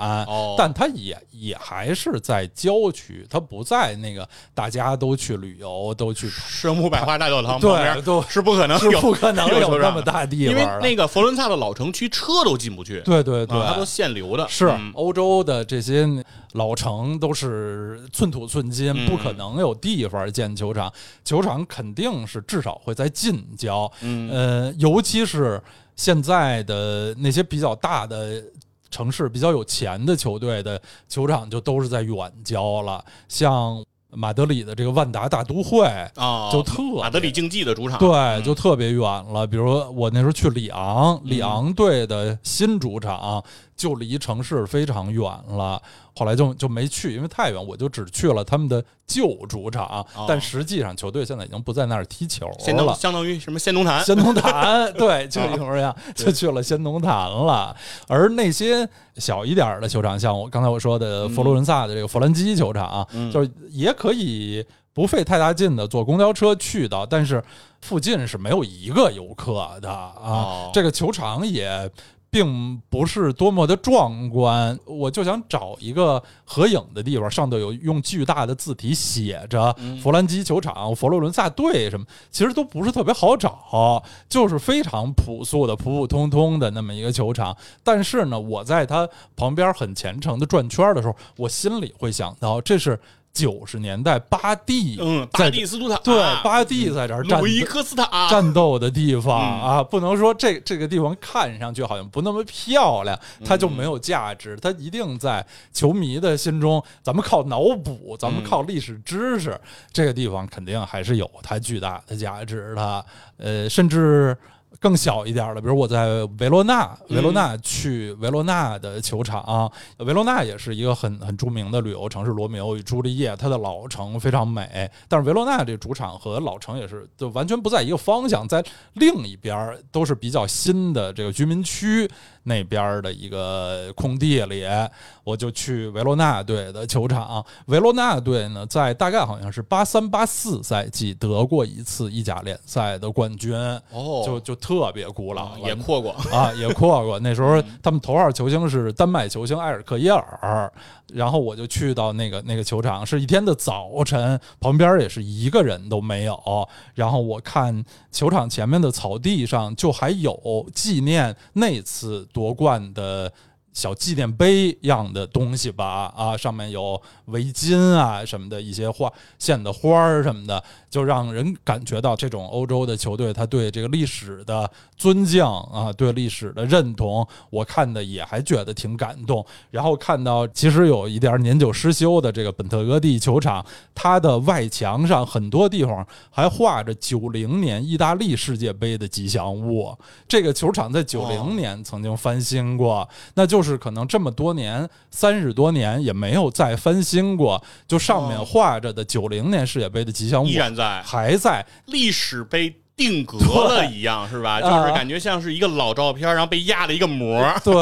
但它也也还是在郊区，它不在那个大家都去旅游都去圣母百花大教堂旁边，都是不可能，是不可能 有那么大地方，因为那个佛罗伦萨的老城区车都进不去，对对对，它都限流的。是欧洲的这些老城都是寸土寸金，不可能有地方建球场。球场肯定是至少会在近郊，呃，尤其是现在的那些比较大的城市、比较有钱的球队的球场，就都是在远郊了，像。马德里的这个万达大都会啊，就特马德里竞技的主场，对，就特别远了。比如我那时候去里昂，里昂队的新主场就离城市非常远了。后来就就没去，因为太远，我就只去了他们的旧主场。但实际上，球队现在已经不在那儿踢球了，相当于什么仙农坛？仙农坛，对，就一模一样，就去了仙农坛了。而那些小一点的球场，像我刚才我说的佛罗伦萨的这个弗兰基球场，就是也可以不费太大劲的坐公交车去到，但是附近是没有一个游客的啊。这个球场也。并不是多么的壮观，我就想找一个合影的地方，上头有用巨大的字体写着“弗兰基球场”“佛罗伦萨队”什么，其实都不是特别好找，就是非常朴素的、普普通通的那么一个球场。但是呢，我在它旁边很虔诚的转圈的时候，我心里会想到，这是。九十年代，巴蒂，嗯，巴蒂斯图塔，对，巴蒂在这儿战，伊科斯塔战斗的地方啊，不能说这这个地方看上去好像不那么漂亮，它就没有价值，它一定在球迷的心中，咱们靠脑补，咱们靠历史知识，这个地方肯定还是有它巨大的价值的，呃，甚至。更小一点的，比如我在维罗纳，维罗纳去维罗纳的球场，维罗纳也是一个很很著名的旅游城市，《罗密欧与朱丽叶》，它的老城非常美。但是维罗纳这主场和老城也是就完全不在一个方向，在另一边都是比较新的这个居民区那边的一个空地里，我就去维罗纳队的球场。维罗纳队呢，在大概好像是八三八四赛季得过一次意甲联赛的冠军，哦，就就。特别古老，也扩过啊，也扩过。那时候他们头号球星是丹麦球星埃尔克耶尔，然后我就去到那个那个球场，是一天的早晨，旁边也是一个人都没有。然后我看球场前面的草地上，就还有纪念那次夺冠的小纪念碑样的东西吧，啊，上面有围巾啊什么的一些花线的花儿什么的，就让人感觉到这种欧洲的球队他对这个历史的尊敬啊，对历史的认同，我看的也还觉得挺感动。然后看到其实有一点年久失修的这个本特戈蒂球场，它的外墙上很多地方还画着九零年意大利世界杯的吉祥物。这个球场在九零年曾经翻新过，那就。就是可能这么多年，三十多年也没有再翻新过，就上面画着的九零年世界杯的吉祥物依然在，还在历史杯。定格了一样是吧？就是感觉像是一个老照片，然后被压了一个膜。对，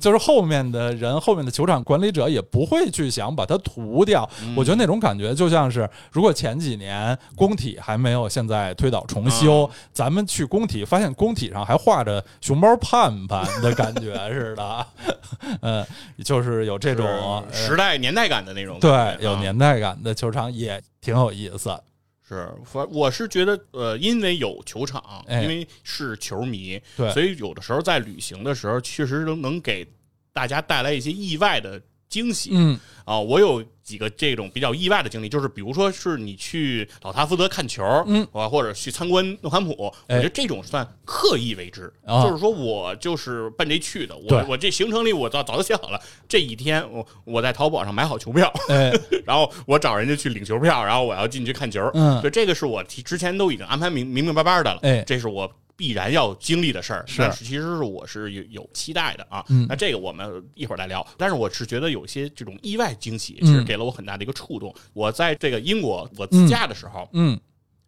就是后面的人，后面的球场管理者也不会去想把它涂掉。我觉得那种感觉就像是，如果前几年工体还没有现在推倒重修，咱们去工体发现工体上还画着熊猫盼盼的感觉似的。嗯，就是有这种时代年代感的那种。对，有年代感的球场也挺有意思。是，反我是觉得，呃，因为有球场，因为是球迷，对，所以有的时候在旅行的时候，确实能能给大家带来一些意外的惊喜。嗯，啊，我有。几个这种比较意外的经历，就是比如说是你去老塔福德看球，嗯，啊，或者去参观诺坎普，我觉得这种算刻意为之，就是说我就是奔这去的，我我这行程里我早早就写好了，这一天我我在淘宝上买好球票，然后我找人家去领球票，然后我要进去看球，嗯，就这个是我提之前都已经安排明明明白白的了，哎，这是我。必然要经历的事儿，是其实是我是有有期待的啊。嗯，那这个我们一会儿再聊。但是我是觉得有些这种意外惊喜，其实给了我很大的一个触动。我在这个英国我自驾的时候，嗯，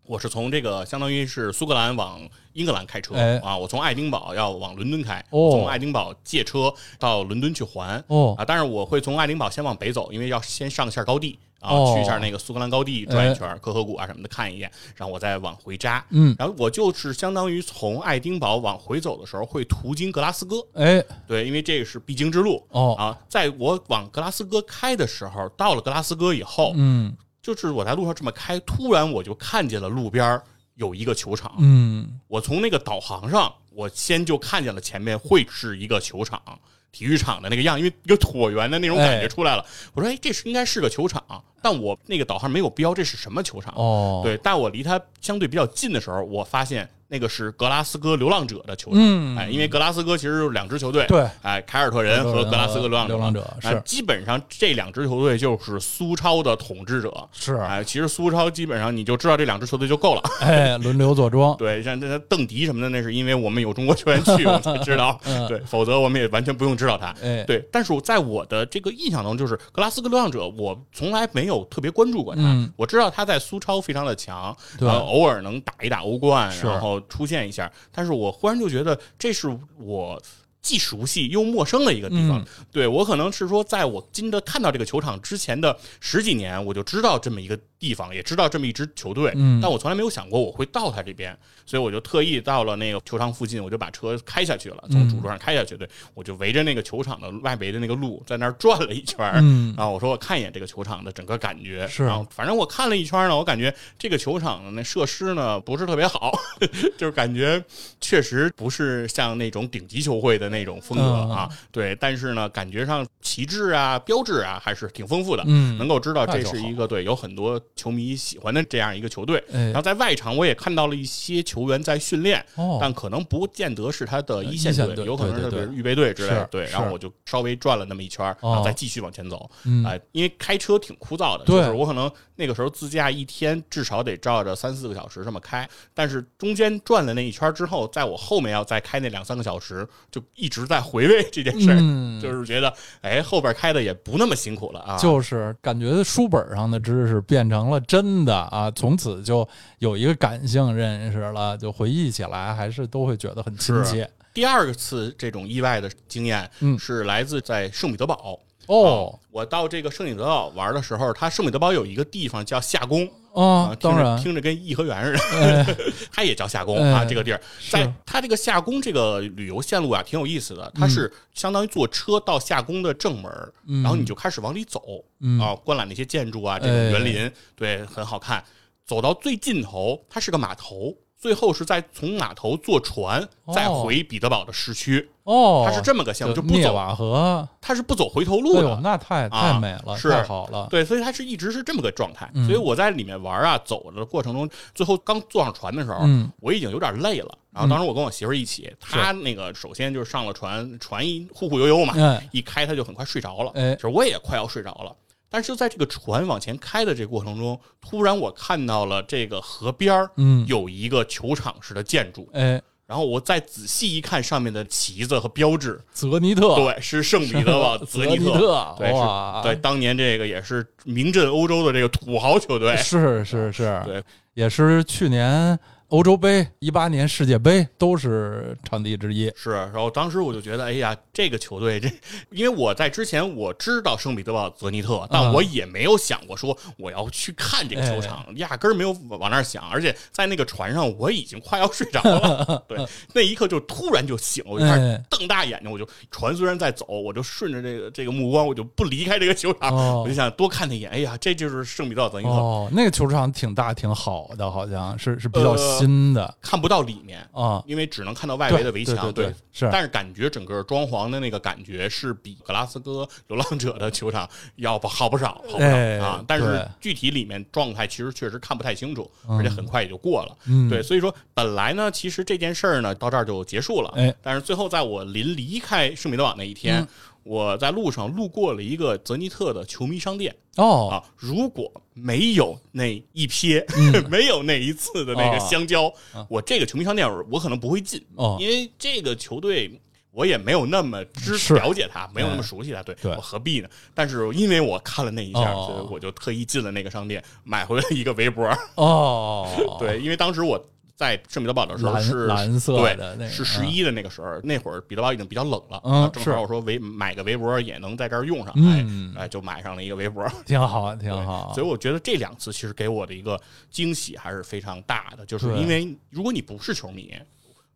我是从这个相当于是苏格兰往英格兰开车啊，我从爱丁堡要往伦敦开，从爱丁堡借车到伦敦去还哦啊。但是我会从爱丁堡先往北走，因为要先上一下高地。啊，去一下那个苏格兰高地转一圈，科河谷啊什么的看一眼，然后我再往回扎。嗯，然后我就是相当于从爱丁堡往回走的时候，会途经格拉斯哥。哎，对，因为这个是必经之路。哦啊，在我往格拉斯哥开的时候，到了格拉斯哥以后，嗯，就是我在路上这么开，突然我就看见了路边有一个球场。嗯，我从那个导航上，我先就看见了前面会是一个球场。体育场的那个样，因为一个椭圆的那种感觉出来了。我说：“哎，这是应该是个球场。”但我那个导航没有标这是什么球场。哦，对，但我离它相对比较近的时候，我发现。那个是格拉斯哥流浪者的球场，哎，因为格拉斯哥其实就是两支球队，对，哎，凯尔特人和格拉斯哥流浪者，流浪者是。基本上这两支球队就是苏超的统治者，是，哎，其实苏超基本上你就知道这两支球队就够了，哎，轮流坐庄，对，像这邓迪什么的，那是因为我们有中国球员去，我才知道，对，否则我们也完全不用知道他，哎，对，但是在我的这个印象中，就是格拉斯哥流浪者，我从来没有特别关注过他，我知道他在苏超非常的强，对，偶尔能打一打欧冠，然后出现一下。但是我忽然就觉得，这是我既熟悉又陌生的一个地方。对我可能是说，在我真的看到这个球场之前的十几年，我就知道这么一个。地方也知道这么一支球队，但我从来没有想过我会到他这边，所以我就特意到了那个球场附近，我就把车开下去了，从主路上开下去，对我就围着那个球场的外围的那个路在那儿转了一圈然后我说我看一眼这个球场的整个感觉，是，然后反正我看了一圈呢，我感觉这个球场的那设施呢不是特别好，就是感觉确实不是像那种顶级球会的那种风格啊，对，但是呢，感觉上旗帜啊、标志啊还是挺丰富的，嗯，能够知道这是一个对有很多。球迷喜欢的这样一个球队，然后在外场我也看到了一些球员在训练，但可能不见得是他的一线队，有可能是预备队之类的。对，然后我就稍微转了那么一圈，然后再继续往前走。哎，因为开车挺枯燥的，就是我可能那个时候自驾一天至少得照着三四个小时这么开，但是中间转了那一圈之后，在我后面要再开那两三个小时，就一直在回味这件事儿，就是觉得哎后边开的也不那么辛苦了啊，就是感觉书本上的知识变成。了真的啊！从此就有一个感性认识了，就回忆起来还是都会觉得很亲切。第二次这种意外的经验，是来自在圣彼得堡。哦，我到这个圣彼得堡玩的时候，它圣彼得堡有一个地方叫夏宫啊，当然听着跟颐和园似的，它也叫夏宫啊。这个地儿，在它这个夏宫这个旅游线路啊，挺有意思的。它是相当于坐车到夏宫的正门，然后你就开始往里走啊，观览那些建筑啊，这种园林，对，很好看。走到最尽头，它是个码头最后是在从码头坐船再回彼得堡的市区。哦，它是这么个项目，就不走瓦河，它是不走回头路的。那太太美了，太好了。对，所以它是一直是这么个状态。所以我在里面玩啊，走的过程中，最后刚坐上船的时候，我已经有点累了。然后当时我跟我媳妇一起，她那个首先就是上了船，船一忽忽悠悠嘛，一开她就很快睡着了。就是我也快要睡着了。但是就在这个船往前开的这个过程中，突然我看到了这个河边儿，嗯，有一个球场式的建筑，哎。然后我再仔细一看上面的旗子和标志，泽尼特，对，是圣彼得堡 泽尼特，对，是，对，当年这个也是名震欧洲的这个土豪球队，是是是，对，也是去年。欧洲杯、一八年世界杯都是场地之一。是，然后当时我就觉得，哎呀，这个球队这，因为我在之前我知道圣彼得堡泽尼特，但我也没有想过说我要去看这个球场，压根儿没有往那儿想。而且在那个船上，我已经快要睡着了。对，那一刻就突然就醒了，我就开始瞪大眼睛，我就船虽然在走，我就顺着这个这个目光，我就不离开这个球场，我就想多看他一眼。哎呀，这就是圣彼得堡泽尼特。哦，那个球场挺大挺好的，好像是是比较。新的看不到里面啊，因为只能看到外围的围墙。对，是，但是感觉整个装潢的那个感觉是比格拉斯哥流浪者的球场要不好不少，好不少啊。但是具体里面状态其实确实看不太清楚，而且很快也就过了。对，所以说本来呢，其实这件事儿呢到这儿就结束了。哎，但是最后在我临离开圣彼得堡那一天。我在路上路过了一个泽尼特的球迷商店。哦。啊，如果没有那一瞥，没有那一次的那个相交，我这个球迷商店我可能不会进哦，因为这个球队我也没有那么知了解他，没有那么熟悉他，对我何必呢？但是因为我看了那一下，所以我就特意进了那个商店，买回了一个围脖哦，对，因为当时我。在圣彼得堡的时候是蓝色的，是十一的那个时候，那会儿彼得堡已经比较冷了，嗯，正好我说围买个围脖也能在这儿用上，嗯，哎，就买上了一个围脖，挺好，挺好。所以我觉得这两次其实给我的一个惊喜还是非常大的，就是因为如果你不是球迷，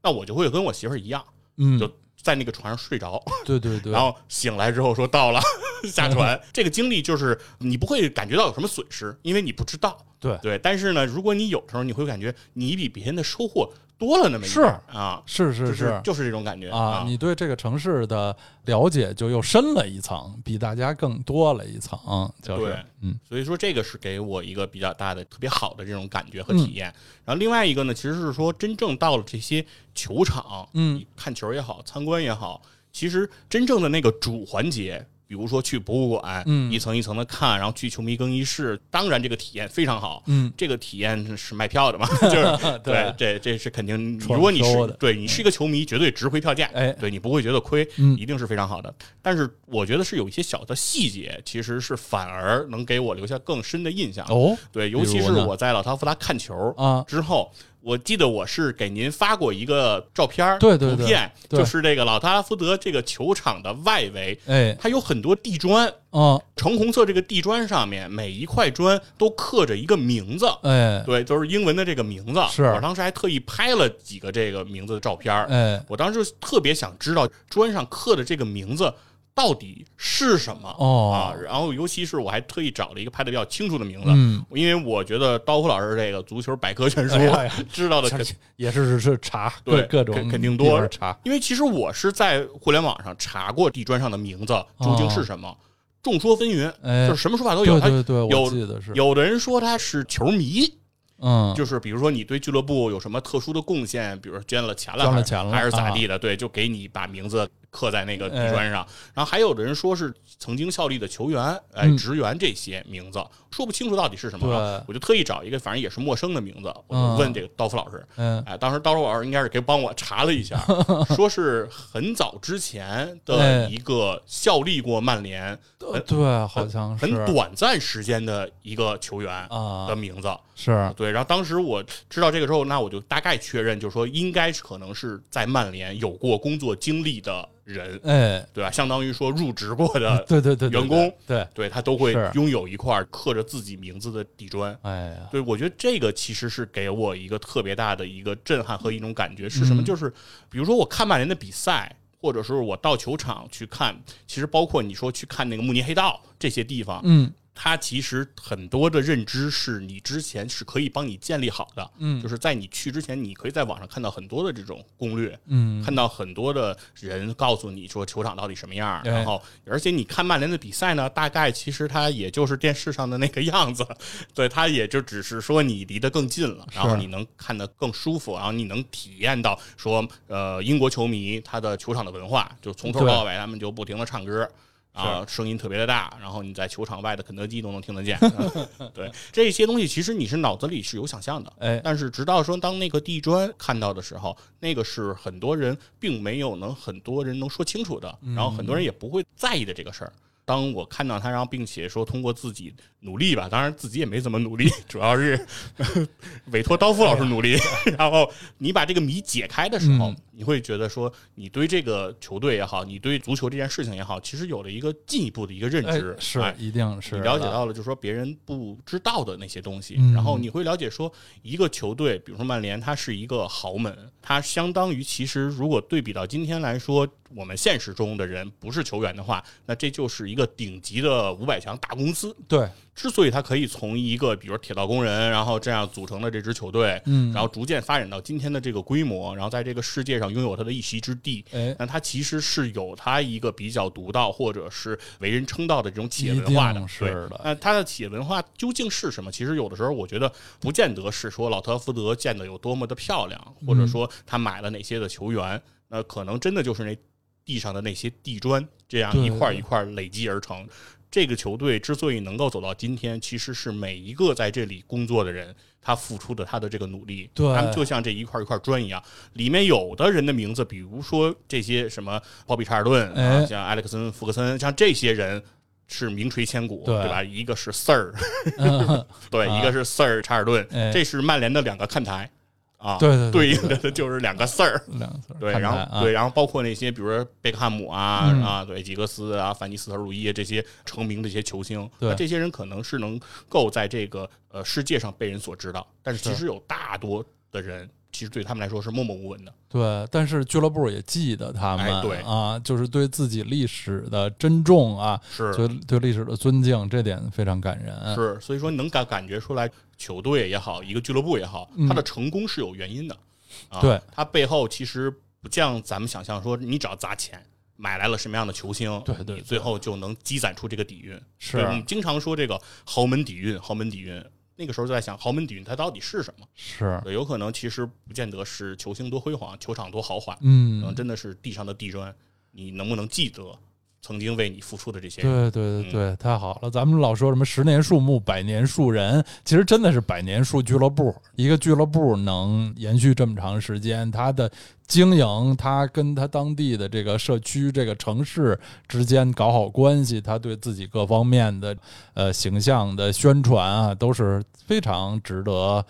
那我就会跟我媳妇儿一样，嗯，就在那个船上睡着，对对对，然后醒来之后说到了 下船，这个经历就是你不会感觉到有什么损失，因为你不知道。对。对，但是呢，如果你有时候你会感觉你比别人的收获多了那么一是啊，是是是，就是这种感觉啊，你对这个城市的了解就又深了一层，比大家更多了一层，就是嗯，所以说这个是给我一个比较大的、特别好的这种感觉和体验。然后另外一个呢，其实是说真正到了这些球场，嗯，看球也好，参观也好，其实真正的那个主环节。比如说去博物馆，嗯，一层一层的看，然后去球迷更衣室，当然这个体验非常好，嗯，这个体验是卖票的嘛，就是对，这这是肯定。如果你是对你是一个球迷，绝对值回票价，哎，对你不会觉得亏，嗯，一定是非常好的。但是我觉得是有一些小的细节，其实是反而能给我留下更深的印象。哦。对，尤其是我在老特福达看球啊。之后。我记得我是给您发过一个照片对对对，图片就是这个老特拉福德这个球场的外围，哎，它有很多地砖，嗯，橙红色这个地砖上面每一块砖都刻着一个名字，哎，对，都是英文的这个名字。是。我当时还特意拍了几个这个名字的照片，哎，我当时特别想知道砖上刻的这个名字。到底是什么哦。啊？然后，尤其是我还特意找了一个拍的比较清楚的名字，嗯，因为我觉得刀夫老师这个足球百科全书 知道的也是是查对各种肯定多查，因为其实我是在互联网上查过地砖上的名字究竟是什么，众说纷纭，就是什么说法都有。对对对，有是。有的人说他是球迷，嗯，就是比如说你对俱乐部有什么特殊的贡献，比如说捐了钱了，捐了钱了还是咋地的，对，就给你把名字。刻在那个地砖上，然后还有的人说是曾经效力的球员、哎职员这些名字，说不清楚到底是什么。我就特意找一个，反正也是陌生的名字，我就问这个刀夫老师。哎，当时刀夫老师应该是给帮我查了一下，说是很早之前的一个效力过曼联，对，好像是很短暂时间的一个球员的名字。是对，然后当时我知道这个之后，那我就大概确认，就是说应该是可能是在曼联有过工作经历的。人，哎，对吧？相当于说入职过的，对对对，员工，对对，他都会拥有一块刻着自己名字的底砖。哎，对，我觉得这个其实是给我一个特别大的一个震撼和一种感觉是什么？就是比如说我看曼联的比赛，或者是我到球场去看，其实包括你说去看那个慕尼黑道这些地方，嗯，它其实很多的认知是你之前是可以帮你建立好的，嗯，就是在你去之前，你可以在网上看到很多的这种攻略，嗯，看到很多的人告诉你说球场到底什么样，然后而且你看曼联的比赛呢，大概其实它也就是电视上的那个样子，对，它也就只是说你离得更近了，然后你能看得更舒服，然后你能体验到说，呃，英国球迷他的球场的文化，就从头到尾他们就不停的唱歌。啊，声音特别的大，然后你在球场外的肯德基都能听得见。对这些东西，其实你是脑子里是有想象的，哎，但是直到说当那个地砖看到的时候，那个是很多人并没有能很多人能说清楚的，然后很多人也不会在意的这个事儿。当我看到他，然后并且说通过自己努力吧，当然自己也没怎么努力，主要是 委托刀夫老师努力。然后你把这个谜解开的时候，你会觉得说，你对这个球队也好，你对足球这件事情也好，其实有了一个进一步的一个认知，是一定是了解到了，就是说别人不知道的那些东西。然后你会了解说，一个球队，比如说曼联，它是一个豪门，它相当于其实如果对比到今天来说。我们现实中的人不是球员的话，那这就是一个顶级的五百强大公司。对，之所以他可以从一个比如铁道工人，然后这样组成的这支球队，嗯，然后逐渐发展到今天的这个规模，然后在这个世界上拥有他的一席之地，哎，那他其实是有他一个比较独到或者是为人称道的这种企业文化的。是的。那他的企业文化究竟是什么？其实有的时候我觉得不见得是说老特福德建的有多么的漂亮，或者说他买了哪些的球员，那可能真的就是那。地上的那些地砖，这样一块一块累积而成。这个球队之所以能够走到今天，其实是每一个在这里工作的人他付出的他的这个努力。他们就像这一块一块砖一样，里面有的人的名字，比如说这些什么鲍比查尔顿啊，像埃里克森、福克森，像这些人是名垂千古，对吧？一个是 Sir，对，一个是 Sir 查尔顿，这是曼联的两个看台。啊，对对，对应的就是两个字儿，两个字儿。对，然后对，然后包括那些，比如说贝克汉姆啊啊，对，吉格斯啊，范尼斯特鲁伊这些成名的一些球星，对，这些人可能是能够在这个呃世界上被人所知道，但是其实有大多的人。其实对他们来说是默默无闻的，对。但是俱乐部也记得他们，对啊，就是对自己历史的珍重啊，是对对历史的尊敬，这点非常感人。是，所以说能感感觉出来，球队也好，一个俱乐部也好，它的成功是有原因的啊。对，它背后其实不像咱们想象说，你只要砸钱买来了什么样的球星，对对，最后就能积攒出这个底蕴。是，我们经常说这个豪门底蕴，豪门底蕴。那个时候就在想豪门底蕴它到底是什么？是有可能其实不见得是球星多辉煌，球场多豪华，嗯，可能真的是地上的地砖，你能不能记得？曾经为你付出的这些，对对对对，太好了！咱们老说什么十年树木，百年树人，其实真的是百年树俱乐部。一个俱乐部能延续这么长时间，它的经营，它跟它当地的这个社区、这个城市之间搞好关系，它对自己各方面的呃形象的宣传啊，都是非常值得。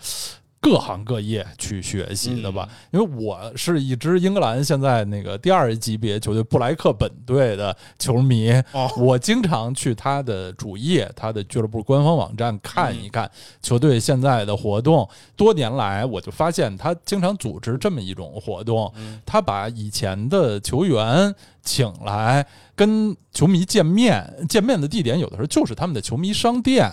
各行各业去学习的吧，因为我是一支英格兰现在那个第二级别球队布莱克本队的球迷，我经常去他的主页、他的俱乐部官方网站看一看球队现在的活动。多年来，我就发现他经常组织这么一种活动，他把以前的球员。请来跟球迷见面，见面的地点有的时候就是他们的球迷商店，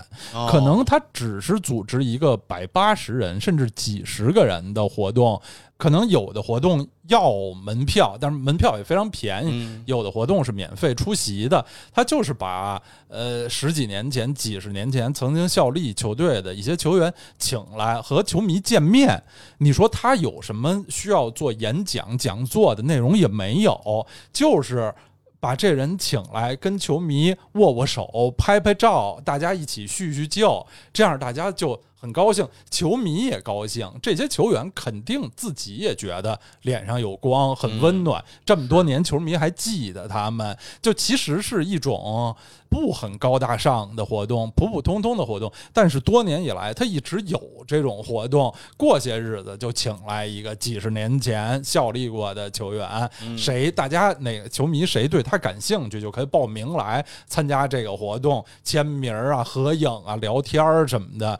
可能他只是组织一个百八十人甚至几十个人的活动。可能有的活动要门票，但是门票也非常便宜。有的活动是免费出席的。他就是把呃十几年前、几十年前曾经效力球队的一些球员请来和球迷见面。你说他有什么需要做演讲、讲座的内容也没有，就是把这人请来跟球迷握握手、拍拍照，大家一起叙叙旧，这样大家就。很高兴，球迷也高兴，这些球员肯定自己也觉得脸上有光，很温暖。这么多年，球迷还记得他们，就其实是一种。不很高大上的活动，普普通通的活动，但是多年以来，他一直有这种活动。过些日子就请来一个几十年前效力过的球员，谁大家哪个球迷谁对他感兴趣，就可以报名来参加这个活动，签名啊、合影啊、聊天儿什么的。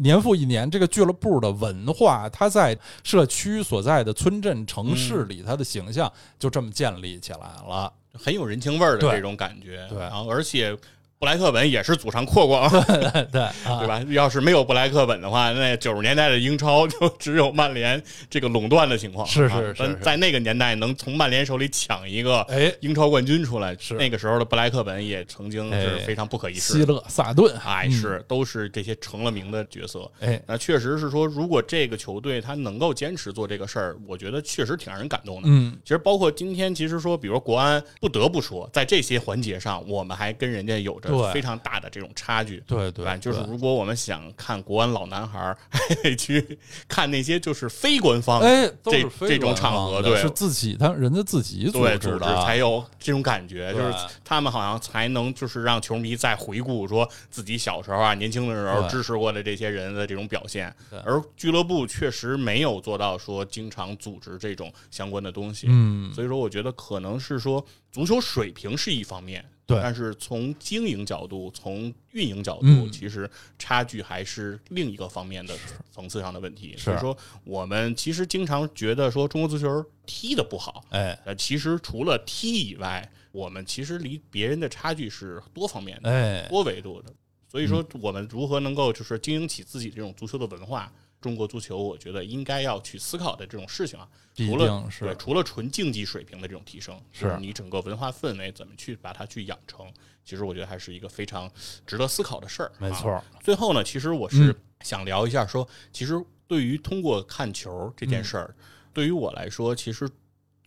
年复一年，这个俱乐部的文化，它在社区所在的村镇、城市里，它的形象就这么建立起来了。很有人情味儿的这种感觉，对，然后而且布莱克本也是祖上阔过，对对吧？要是没有布莱克本的话，那九十年代的英超就只有曼联这个垄断的情况。是是是，在那个年代能从曼联手里抢一个哎英超冠军出来，是那个时候的布莱克本也曾经是非常不可一世。希勒、萨顿，哎，是都是这些成了名的角色。哎，那确实是说，如果这个球队他能够坚持做这个事儿，我觉得确实挺让人感动的。嗯，其实包括今天，其实说，比如国安，不得不说，在这些环节上，我们还跟人家有着非常大的。这种差距，对对，就是如果我们想看国安老男孩，还得去看那些就是非官方，哎，这这种场合，对，是自己，他人家自己组织的，才有这种感觉，就是他们好像才能就是让球迷再回顾说自己小时候啊、年轻的时候支持过的这些人的这种表现，而俱乐部确实没有做到说经常组织这种相关的东西，嗯，所以说我觉得可能是说足球水平是一方面。对，但是从经营角度、从运营角度，其实差距还是另一个方面的层次上的问题。所以说，我们其实经常觉得说中国足球踢的不好，哎，呃，其实除了踢以外，我们其实离别人的差距是多方面的，哎，多维度的。所以说，我们如何能够就是经营起自己这种足球的文化？中国足球，我觉得应该要去思考的这种事情啊，除了对，除了纯竞技水平的这种提升，是你整个文化氛围怎么去把它去养成，其实我觉得还是一个非常值得思考的事儿。没错。最后呢，其实我是想聊一下，说其实对于通过看球这件事儿，对于我来说，其实。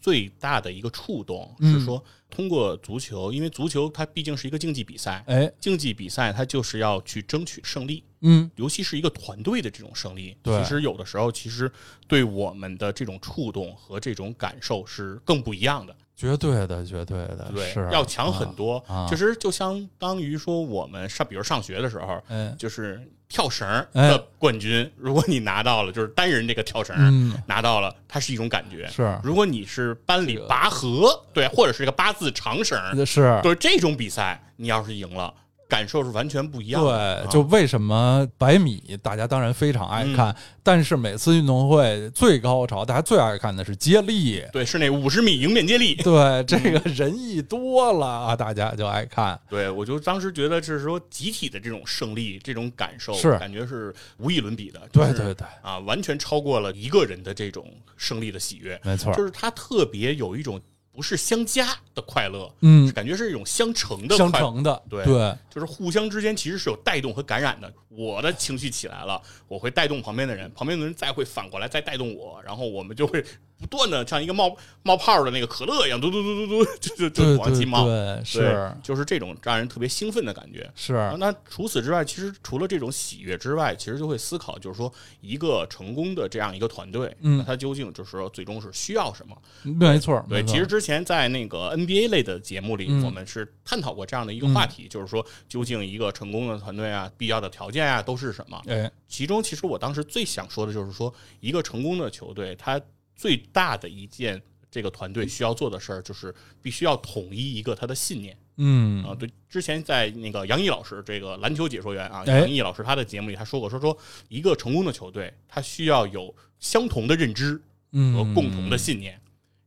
最大的一个触动是说，通过足球，因为足球它毕竟是一个竞技比赛，哎，竞技比赛它就是要去争取胜利，嗯，尤其是一个团队的这种胜利，其实有的时候其实对我们的这种触动和这种感受是更不一样的。绝对的，绝对的，对，是要强很多。其实就相当于说，我们上，比如上学的时候，嗯就是跳绳的冠军，如果你拿到了，就是单人这个跳绳拿到了，它是一种感觉。是，如果你是班里拔河，对，或者是一个八字长绳，是，对这种比赛，你要是赢了。感受是完全不一样。对，就为什么百米大家当然非常爱看，但是每次运动会最高潮，大家最爱看的是接力。对，是那五十米迎面接力。对，这个人一多了啊，大家就爱看。对，我就当时觉得是说集体的这种胜利，这种感受是感觉是无与伦比的。对对对，啊，完全超过了一个人的这种胜利的喜悦。没错，就是他特别有一种。不是相加的快乐，嗯，感觉是一种相乘的，相乘的，对对，就是互相之间其实是有带动和感染的。我的情绪起来了，我会带动旁边的人，旁边的人再会反过来再带动我，然后我们就会不断的像一个冒冒泡的那个可乐一样，嘟嘟嘟嘟嘟，就就就往起冒，对，是，就是这种让人特别兴奋的感觉。是，那除此之外，其实除了这种喜悦之外，其实就会思考，就是说一个成功的这样一个团队，嗯，它究竟就是说最终是需要什么？没错，对，其实之前在那个 NBA 类的节目里，我们是探讨过这样的一个话题，就是说究竟一个成功的团队啊，必要的条件。啊，都是什么？哎，其中其实我当时最想说的就是说，一个成功的球队，它最大的一件这个团队需要做的事儿，就是必须要统一一个他的信念。嗯啊，对，之前在那个杨毅老师这个篮球解说员啊，杨毅老师他的节目里他说过，说说一个成功的球队，他需要有相同的认知和共同的信念，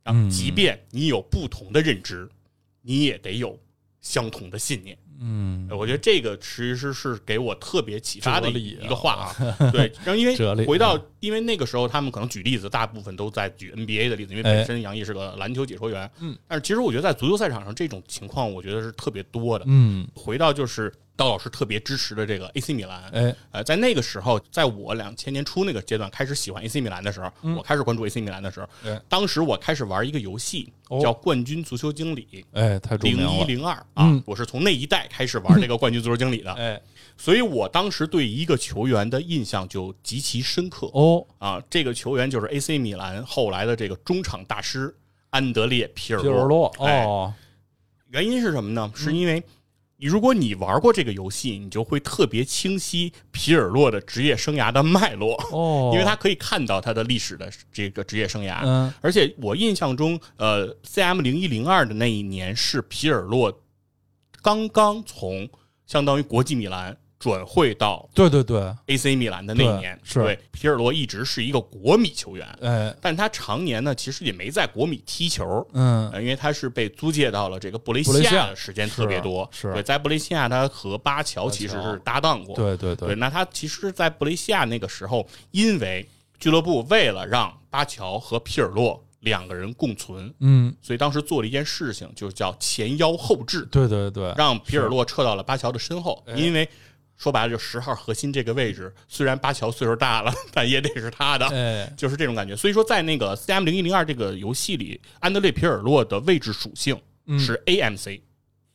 然后即便你有不同的认知，你也得有相同的信念。嗯，我觉得这个其实是给我特别启发的一个话啊。对，然后因为回到，因为那个时候他们可能举例子，大部分都在举 NBA 的例子，因为本身杨毅是个篮球解说员。嗯，但是其实我觉得在足球赛场上这种情况，我觉得是特别多的。嗯，回到就是。刀老师特别支持的这个 AC 米兰，哎，呃，在那个时候，在我两千年初那个阶段开始喜欢 AC 米兰的时候，我开始关注 AC 米兰的时候，当时我开始玩一个游戏叫《冠军足球经理》，哎，太零一零二啊，我是从那一代开始玩这个冠军足球经理的，哎，所以我当时对一个球员的印象就极其深刻哦，啊，这个球员就是 AC 米兰后来的这个中场大师安德烈皮尔洛，哦，原因是什么呢？是因为。你如果你玩过这个游戏，你就会特别清晰皮尔洛的职业生涯的脉络哦，因为他可以看到他的历史的这个职业生涯。嗯，而且我印象中，呃，CM 零一零二的那一年是皮尔洛刚刚从相当于国际米兰转会到对对对。AC 米兰的那一年，是。对皮尔洛一直是一个国米球员，哎，但他常年呢其实也没在国米踢球，嗯，因为他是被租借到了这个布雷西亚的时间特别多，是对，在布雷西亚他和巴乔其实是搭档过，对对对，那他其实，在布雷西亚那个时候，因为俱乐部为了让巴乔和皮尔洛两个人共存，嗯，所以当时做了一件事情，就叫前腰后置，对对对，让皮尔洛撤到了巴乔的身后，因为。说白了，就十号核心这个位置，虽然巴乔岁数大了，但也得是他的，就是这种感觉。所以说，在那个 C M 零一零二这个游戏里，安德烈皮尔洛的位置属性是 A M C。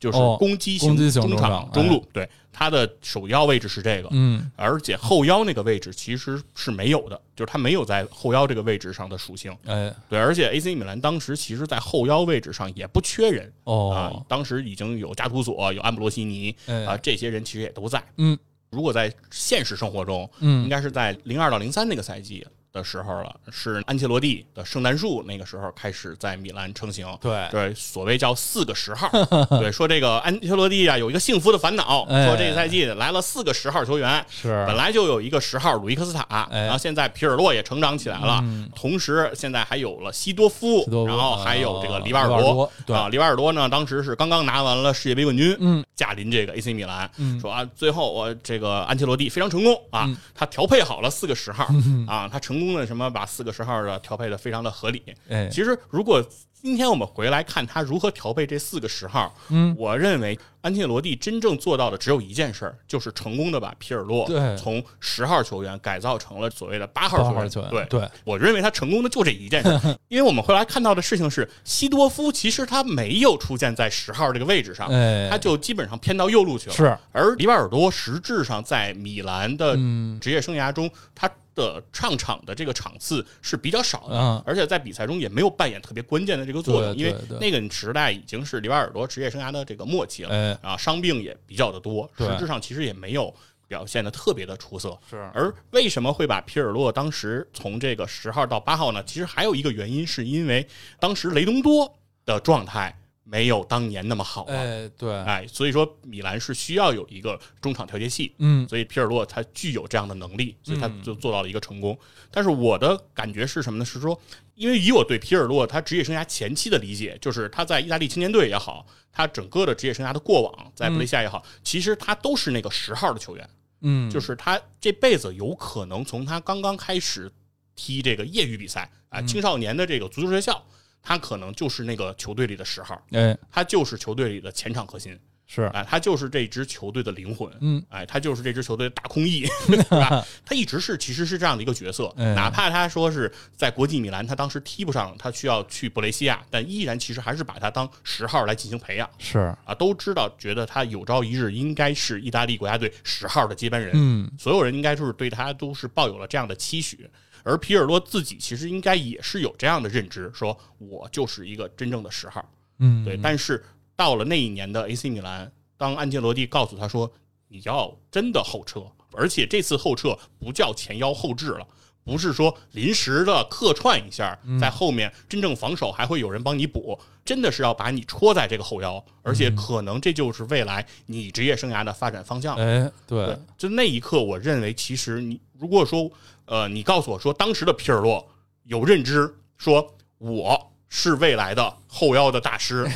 就是攻击型中场中路，对他的首腰位置是这个，嗯，而且后腰那个位置其实是没有的，就是他没有在后腰这个位置上的属性，哎，对，而且 AC 米兰当时其实，在后腰位置上也不缺人，哦，啊，当时已经有加图索、有安布罗西尼，啊，这些人其实也都在，嗯，如果在现实生活中，嗯，应该是在零二到零三那个赛季。的时候了，是安切洛蒂的圣诞树那个时候开始在米兰成型。对对，所谓叫四个十号。对，说这个安切洛蒂啊有一个幸福的烦恼，说这个赛季来了四个十号球员，是本来就有一个十号鲁伊克斯塔，然后现在皮尔洛也成长起来了，同时现在还有了西多夫，然后还有这个里瓦尔多。啊，里瓦尔多呢，当时是刚刚拿完了世界杯冠军，嗯，驾临这个 AC 米兰，说啊，最后我这个安切洛蒂非常成功啊，他调配好了四个十号啊，他成。功的什么把四个十号的调配的非常的合理，哎，其实如果今天我们回来看他如何调配这四个十号，嗯，我认为安切罗蒂真正做到的只有一件事儿，就是成功的把皮尔洛从十号球员改造成了所谓的八号球员。对。对，我认为他成功的就这一件事，因为我们回来看到的事情是，西多夫其实他没有出现在十号这个位置上，他就基本上偏到右路去了。是，而里瓦尔多实质上在米兰的职业生涯中，他。的上场的这个场次是比较少的，而且在比赛中也没有扮演特别关键的这个作用，因为那个时代已经是里瓦尔多职业生涯的这个末期了，啊，伤病也比较的多，实质上其实也没有表现的特别的出色。是，而为什么会把皮尔洛当时从这个十号到八号呢？其实还有一个原因，是因为当时雷东多的状态。没有当年那么好了，哎，对，哎，所以说米兰是需要有一个中场调节器，嗯，所以皮尔洛他具有这样的能力，所以他就做到了一个成功。但是我的感觉是什么呢？是说，因为以我对皮尔洛他职业生涯前期的理解，就是他在意大利青年队也好，他整个的职业生涯的过往在布雷西亚也好，其实他都是那个十号的球员，嗯，就是他这辈子有可能从他刚刚开始踢这个业余比赛啊，青少年的这个足球学校。他可能就是那个球队里的十号，哎，他就是球队里的前场核心，是，哎，他就是这支球队的灵魂，嗯，哎，他就是这支球队的大空翼，是吧？他一直是其实是这样的一个角色，哪怕他说是在国际米兰，他当时踢不上，他需要去布雷西亚，但依然其实还是把他当十号来进行培养，是。啊，都知道觉得他有朝一日应该是意大利国家队十号的接班人，嗯，所有人应该就是对他都是抱有了这样的期许。而皮尔洛自己其实应该也是有这样的认知，说我就是一个真正的十号，嗯，对。但是到了那一年的 AC 米兰，当安切洛蒂告诉他说你要真的后撤，而且这次后撤不叫前腰后置了，不是说临时的客串一下，在后面真正防守还会有人帮你补，真的是要把你戳在这个后腰，而且可能这就是未来你职业生涯的发展方向。哎，对，就那一刻，我认为其实你如果说。呃，你告诉我说，当时的皮尔洛有认知，说我是未来的后腰的大师，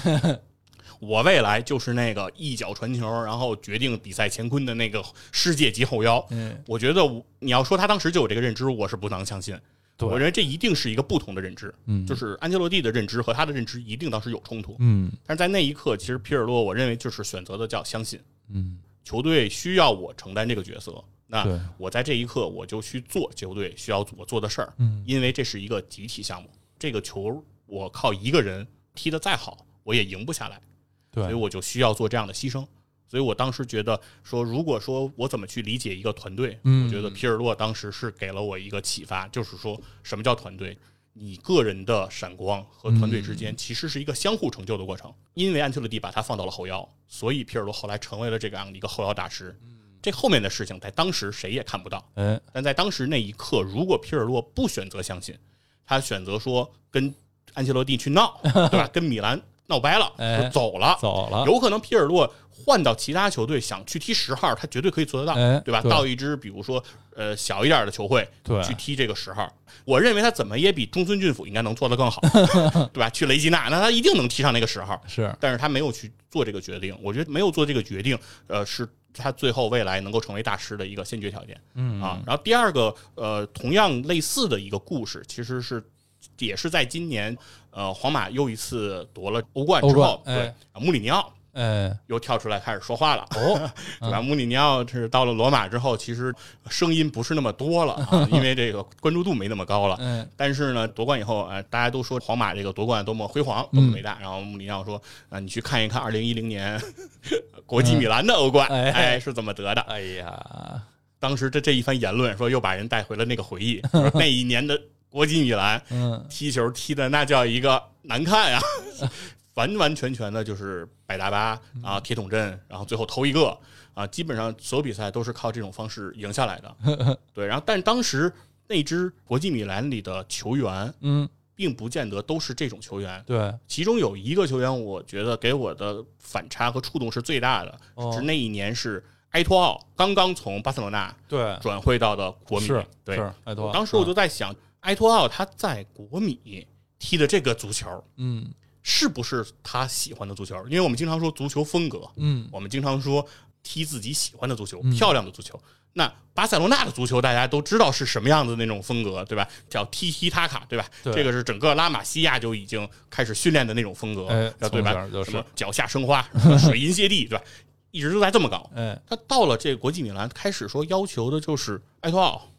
我未来就是那个一脚传球，然后决定比赛乾坤的那个世界级后腰。嗯，我觉得你要说他当时就有这个认知，我是不能相信。我认为这一定是一个不同的认知。嗯，就是安切洛蒂的认知和他的认知一定当时有冲突。嗯，但是在那一刻，其实皮尔洛我认为就是选择的叫相信。嗯，球队需要我承担这个角色。那我在这一刻，我就去做球队需要我做的事儿，嗯，因为这是一个集体项目，这个球我靠一个人踢得再好，我也赢不下来，对，所以我就需要做这样的牺牲。所以我当时觉得说，如果说我怎么去理解一个团队，嗯，我觉得皮尔洛当时是给了我一个启发，就是说什么叫团队？你个人的闪光和团队之间其实是一个相互成就的过程。因为安切洛蒂把他放到了后腰，所以皮尔洛后来成为了这样的一个后腰大师。这后面的事情在当时谁也看不到，哎，但在当时那一刻，如果皮尔洛不选择相信，他选择说跟安切洛蒂去闹，对吧？跟米兰闹掰了，就走了，走了。有可能皮尔洛换到其他球队想去踢十号，他绝对可以做得到，对吧？到一支比如说呃小一点的球会去踢这个十号，我认为他怎么也比中村俊辅应该能做得更好，对吧？去雷吉纳，那他一定能踢上那个十号。是，但是他没有去做这个决定。我觉得没有做这个决定，呃，是他最后未来能够成为大师的一个先决条件。嗯啊，然后第二个呃，同样类似的一个故事，其实是。也是在今年，呃，皇马又一次夺了欧冠之后，对，穆里尼奥，哎，又跳出来开始说话了，哦，对 吧？穆里尼奥是到了罗马之后，其实声音不是那么多了 啊，因为这个关注度没那么高了。嗯，但是呢，夺冠以后，呃，大家都说皇马这个夺冠多么辉煌，多么伟大。然后穆里尼奥说，啊，你去看一看二零一零年国际米兰的欧冠，哎，是怎么得的？哎呀，当时这这一番言论，说又把人带回了那个回忆，那一年的。国际米兰，嗯，踢球踢的那叫一个难看呀，完完全全的就是百大巴啊，铁桶阵，然后最后投一个啊，基本上所有比赛都是靠这种方式赢下来的。对，然后但当时那支国际米兰里的球员，嗯，并不见得都是这种球员。对，其中有一个球员，我觉得给我的反差和触动是最大的，是那一年是埃托奥刚刚从巴塞罗那对转会到的国米，对，埃托奥。当时我就在想。埃托奥他在国米踢的这个足球，嗯，是不是他喜欢的足球？因为我们经常说足球风格，嗯，我们经常说踢自己喜欢的足球，漂亮的足球。那巴塞罗那的足球大家都知道是什么样的那种风格，对吧？叫踢踢塔卡，对吧？这个是整个拉玛西亚就已经开始训练的那种风格，对吧？什么脚下生花，水银泻地，对吧？一直都在这么搞。哎，他到了这个国际米兰，开始说要求的就是埃托奥，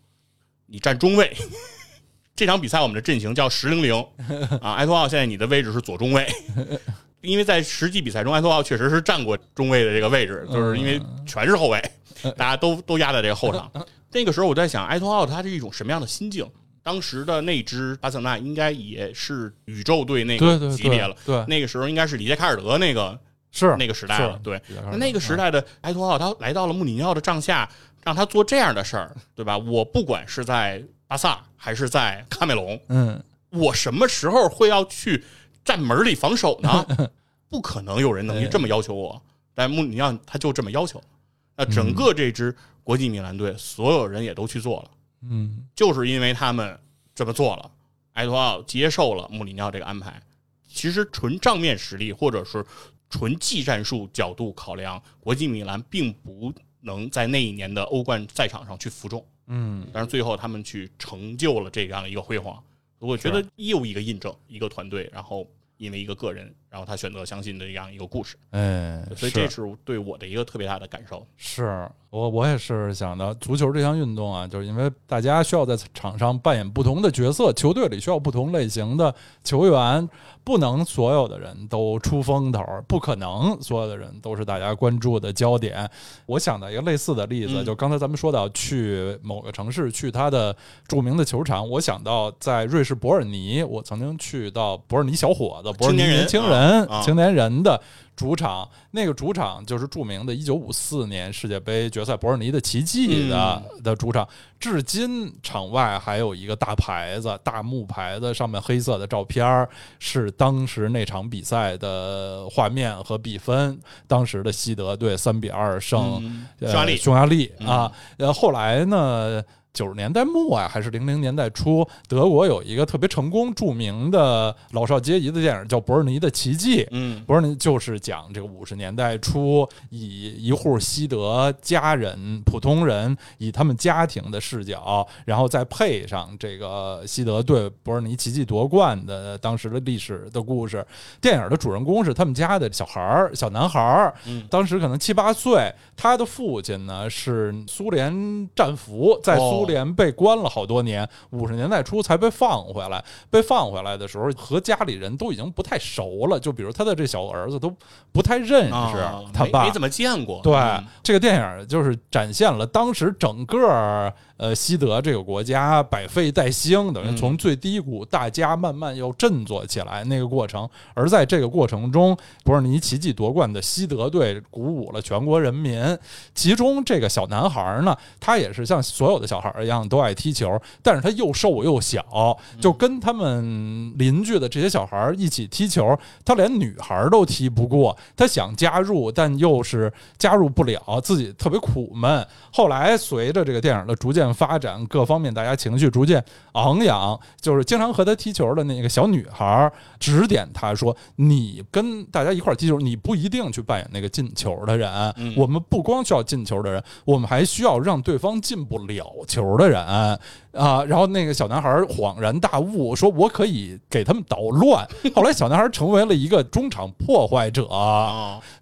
你站中卫。这场比赛我们的阵型叫十零零啊，埃托奥现在你的位置是左中卫，因为在实际比赛中，埃托奥确实是站过中卫的这个位置，就是因为全是后卫，大家都都压在这个后场。那个时候我在想，埃托奥他是一种什么样的心境？当时的那支巴塞纳应该也是宇宙队那个级别了，对，那个时候应该是里杰卡尔德那个是那个时代了，对，那那个时代的埃托奥他来到了穆里尼奥的帐下，让他做这样的事儿，对吧？我不管是在。巴萨还是在喀麦隆？嗯，我什么时候会要去站门里防守呢？不可能有人能这么要求我。但穆里尼奥他就这么要求，那整个这支国际米兰队所有人也都去做了。嗯，就是因为他们这么做了，埃托奥接受了穆里尼奥这个安排。其实纯账面实力或者是纯技战术角度考量，国际米兰并不能在那一年的欧冠赛场上去服众。嗯，但是最后他们去成就了这样一个辉煌，我觉得又一个印证，一个团队，然后因为一个个人，然后他选择相信的这样一个故事，哎，所以这是对我的一个特别大的感受。是我我也是想到，足球这项运动啊，就是因为大家需要在场上扮演不同的角色，球队里需要不同类型的球员。不能所有的人都出风头，不可能所有的人都是大家关注的焦点。我想到一个类似的例子，就刚才咱们说到去某个城市去他的著名的球场，我想到在瑞士伯尔尼，我曾经去到伯尔尼小伙子、伯尔尼年轻人、青年人的。主场那个主场就是著名的1954年世界杯决赛伯尔尼的奇迹的的主场，至今场外还有一个大牌子，大木牌子上面黑色的照片是当时那场比赛的画面和比分，当时的西德队三比二胜匈牙利，匈牙利啊，呃，后来呢？九十年代末啊，还是零零年代初，德国有一个特别成功、著名的老少皆宜的电影，叫《伯尔尼的奇迹》。嗯，伯尔尼就是讲这个五十年代初，以一户西德家人、普通人，以他们家庭的视角，然后再配上这个西德对伯尔尼奇迹夺冠的当时的历史的故事。电影的主人公是他们家的小孩儿，小男孩儿，当时可能七八岁。他的父亲呢是苏联战俘，在苏。联被关了好多年，五十年代初才被放回来。被放回来的时候，和家里人都已经不太熟了。就比如他的这小儿子都不太认识他爸，没怎么见过。对，这个电影就是展现了当时整个呃西德这个国家百废待兴，等于从最低谷大家慢慢又振作起来那个过程。而在这个过程中，伯尔尼奇迹夺冠的西德队鼓舞了全国人民。其中这个小男孩呢，他也是像所有的小孩一样都爱踢球，但是他又瘦又小，就跟他们邻居的这些小孩一起踢球，他连女孩都踢不过。他想加入，但又是加入不了，自己特别苦闷。后来随着这个电影的逐渐发展，各方面大家情绪逐渐昂扬，就是经常和他踢球的那个小女孩指点他说：“你跟大家一块踢球，你不一定去扮演那个进球的人。我们不光需要进球的人，我们还需要让对方进不了球的人。”啊，然后那个小男孩恍然大悟，说：“我可以给他们捣乱。”后来，小男孩成为了一个中场破坏者，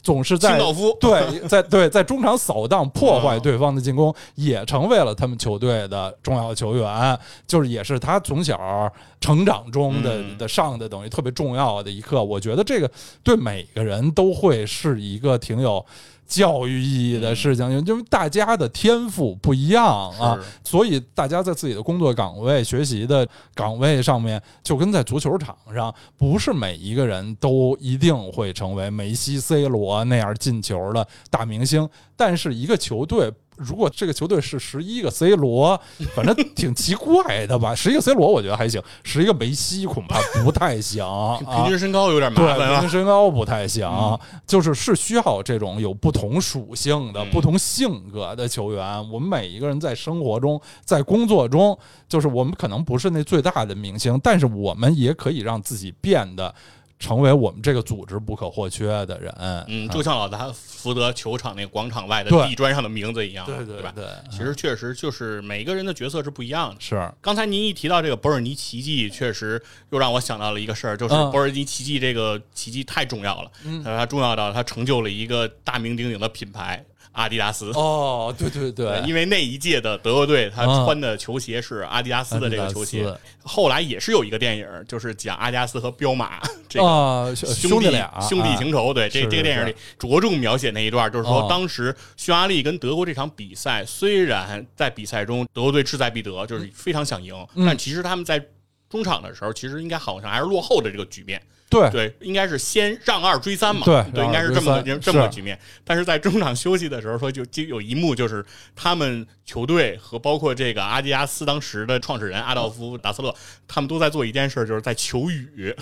总是在对 在对在中场扫荡破坏对方的进攻，也成为了他们球队的重要球员。就是也是他从小成长中的的上的等于特别重要的一课。我觉得这个对每个人都会是一个挺有。教育意义的事情，因为大家的天赋不一样啊，所以大家在自己的工作岗位、学习的岗位上面，就跟在足球场上，不是每一个人都一定会成为梅西、C 罗那样进球的大明星，但是一个球队。如果这个球队是十一个 C 罗，反正挺奇怪的吧？十一个 C 罗我觉得还行，十一个梅西恐怕不太行。平均身高有点麻烦对，平均身高不太行，就是是需要这种有不同属性的、不同性格的球员。我们每一个人在生活中、在工作中，就是我们可能不是那最大的明星，但是我们也可以让自己变得。成为我们这个组织不可或缺的人，嗯，就像老达福德球场那个广场外的地砖上的名字一样，对对吧？对，其实确实就是每个人的角色是不一样的。是，刚才您一提到这个博尔尼奇迹，确实又让我想到了一个事儿，就是博尔尼奇迹这个奇迹太重要了，嗯它重要到它成就了一个大名鼎鼎的品牌。阿迪达斯哦，对对对，因为那一届的德国队他穿的球鞋是阿迪达斯的这个球鞋。后来也是有一个电影，就是讲阿迪达斯和彪马 这个兄弟俩兄弟情仇。对，这这个电影里着重描写那一段，就是说当时匈牙利跟德国这场比赛，虽然在比赛中德国队志在必得，就是非常想赢，但其实他们在中场的时候，其实应该好像还是落后的这个局面。对对，应该是先让二追三嘛。对对，应该是这么个这么个局面。但是在中场休息的时候，说就就有一幕，就是他们球队和包括这个阿迪亚斯当时的创始人阿道夫达斯勒，他们都在做一件事，就是在求雨。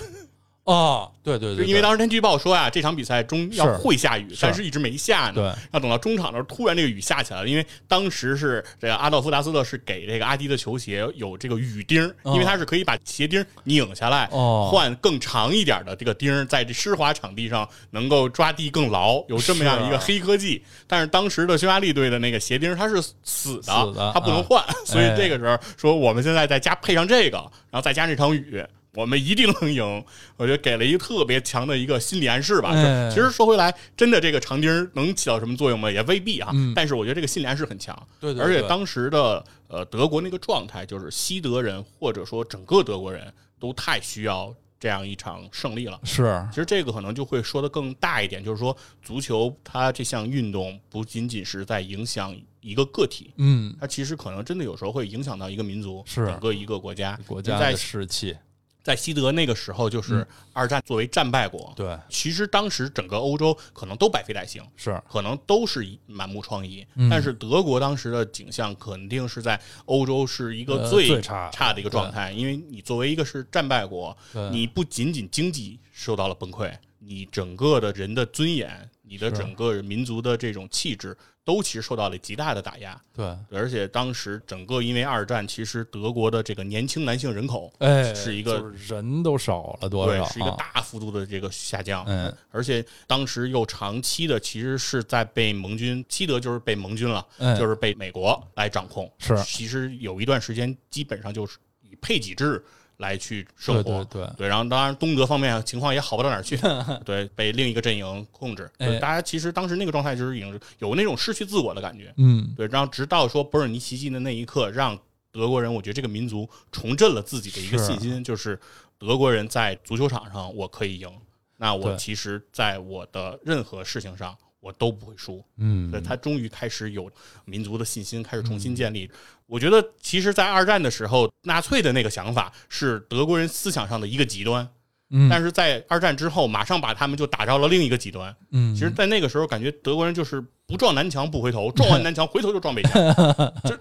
哦，对对对，因为当时天气预报说啊，这场比赛中要会下雨，但是一直没下呢。对，要等到中场的时候，突然这个雨下起来了。因为当时是这个阿道夫达斯勒是给这个阿迪的球鞋有这个雨钉，因为他是可以把鞋钉拧下来，换更长一点的这个钉，在这湿滑场地上能够抓地更牢，有这么样一个黑科技。但是当时的匈牙利队的那个鞋钉它是死的，它不能换，所以这个时候说我们现在再加配上这个，然后再加这场雨。我们一定能赢，我觉得给了一个特别强的一个心理暗示吧。其实说回来，真的这个长钉能起到什么作用吗？也未必啊。但是我觉得这个心理暗示很强。对，而且当时的呃德国那个状态，就是西德人或者说整个德国人都太需要这样一场胜利了。是，其实这个可能就会说的更大一点，就是说足球它这项运动不仅仅是在影响一个个体，嗯，它其实可能真的有时候会影响到一个民族，是整个一个国家国家的士气。在西德那个时候，就是二战作为战败国，对，其实当时整个欧洲可能都百废待兴，是。可能都是满目疮痍，但是德国当时的景象肯定是在欧洲是一个最差差的一个状态，因为你作为一个是战败国，你不仅仅经济受到了崩溃，你整个的人的尊严，你的整个民族的这种气质。都其实受到了极大的打压，对，而且当时整个因为二战，其实德国的这个年轻男性人口，哎，是一个人都少了多少，是一个大幅度的这个下降，嗯，而且当时又长期的其实是在被盟军，西德就是被盟军了，就是被美国来掌控，是，其实有一段时间基本上就是以配给制。来去生活，对对对，然后当然东德方面情况也好不到哪儿去，对，被另一个阵营控制。大家其实当时那个状态就是已经有那种失去自我的感觉，嗯，对。然后直到说博尔尼奇迹的那一刻，让德国人，我觉得这个民族重振了自己的一个信心，就是德国人在足球场上我可以赢，那我其实在我的任何事情上我都不会输。嗯，所以他终于开始有民族的信心，开始重新建立。我觉得，其实，在二战的时候，纳粹的那个想法是德国人思想上的一个极端。嗯，但是在二战之后，马上把他们就打到了另一个极端。嗯，其实，在那个时候，感觉德国人就是不撞南墙不回头，撞完南墙回头就撞北墙，就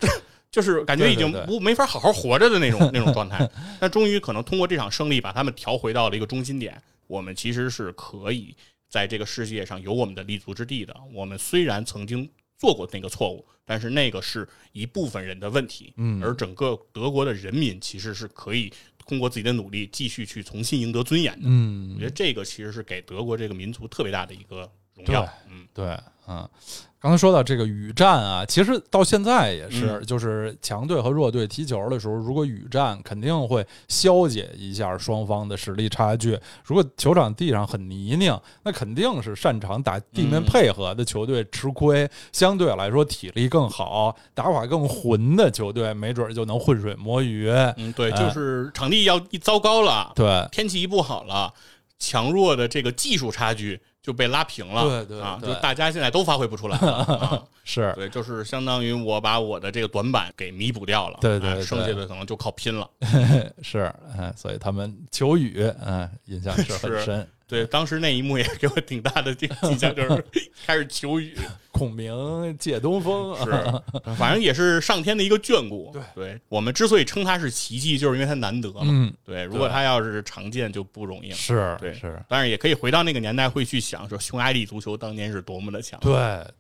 就是感觉已经不没法好好活着的那种那种状态。但终于可能通过这场胜利，把他们调回到了一个中心点。我们其实是可以在这个世界上有我们的立足之地的。我们虽然曾经做过那个错误，但是那个是一部分人的问题。嗯，而整个德国的人民其实是可以。通过自己的努力，继续去重新赢得尊严的。嗯，我觉得这个其实是给德国这个民族特别大的一个荣耀。嗯，对，嗯。刚才说到这个雨战啊，其实到现在也是，就是强队和弱队踢球的时候，如果雨战肯定会消解一下双方的实力差距。如果球场地上很泥泞，那肯定是擅长打地面配合的球队吃亏。相对来说，体力更好、打法更混的球队，没准就能浑水摸鱼。嗯，对，就是场地要一糟糕了，对，天气一不好了，强弱的这个技术差距。就被拉平了，对对啊，就大家现在都发挥不出来了，是。对，就是相当于我把我的这个短板给弥补掉了，对对，剩下的可能就靠拼了，是，嗯，所以他们求雨，嗯，印象是很深。对，当时那一幕也给我挺大的这个 印象，就是开始求雨，孔明借东风，是，反正也是上天的一个眷顾。对，对我们之所以称它是奇迹，就是因为它难得嘛。嗯，对，如果它要是常见就不容易了。是，对，是。但是也可以回到那个年代，会去想说匈牙利足球当年是多么的强。对，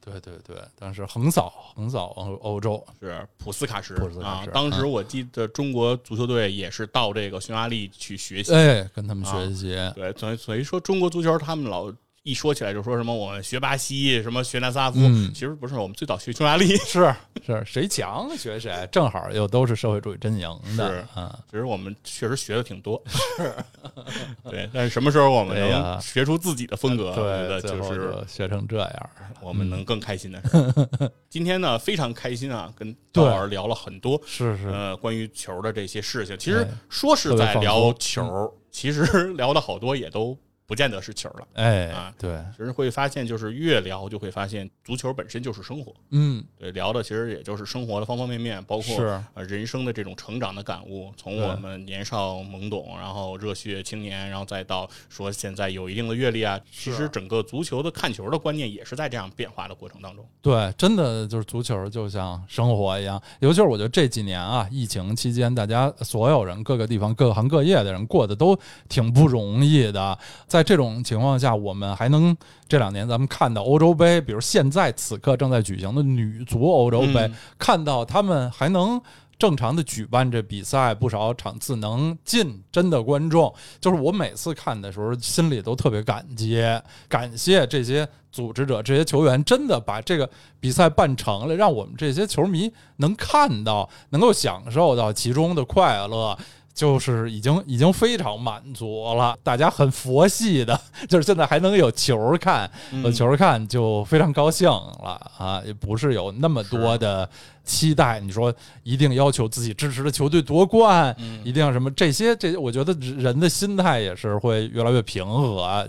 对，对，对。当时横扫横扫欧欧洲，是普斯卡什啊。当时我记得中国足球队也是到这个匈牙利去学习，哎，跟他们学习。对，所以所以说。中国足球，他们老一说起来就说什么我们学巴西，什么学南斯拉夫，其实不是，我们最早学匈牙利，是是，谁强学谁，正好又都是社会主义阵营的，啊，其实我们确实学的挺多，是，对，但是什么时候我们能学出自己的风格，对，就是学成这样，我们能更开心的是，今天呢非常开心啊，跟道老师聊了很多，是是，呃，关于球的这些事情，其实说是在聊球，其实 聊的好多也都。不见得是球了，哎啊，对，其实会发现，就是越聊就会发现，足球本身就是生活，嗯，对，聊的其实也就是生活的方方面面，包括呃人生的这种成长的感悟，从我们年少懵懂，然后热血青年，然后再到说现在有一定的阅历啊，其实整个足球的看球的观念也是在这样变化的过程当中。对，真的就是足球就像生活一样，尤其是我觉得这几年啊，疫情期间，大家所有人各个地方各行各业的人过得都挺不容易的，在。这种情况下，我们还能这两年咱们看到欧洲杯，比如现在此刻正在举行的女足欧洲杯，看到他们还能正常的举办这比赛，不少场次能进真的观众，就是我每次看的时候，心里都特别感激，感谢这些组织者、这些球员，真的把这个比赛办成了，让我们这些球迷能看到，能够享受到其中的快乐。就是已经已经非常满足了，大家很佛系的，就是现在还能有球看，有球看就非常高兴了啊！也不是有那么多的期待，你说一定要求自己支持的球队夺冠，一定要什么这些这，我觉得人的心态也是会越来越平和，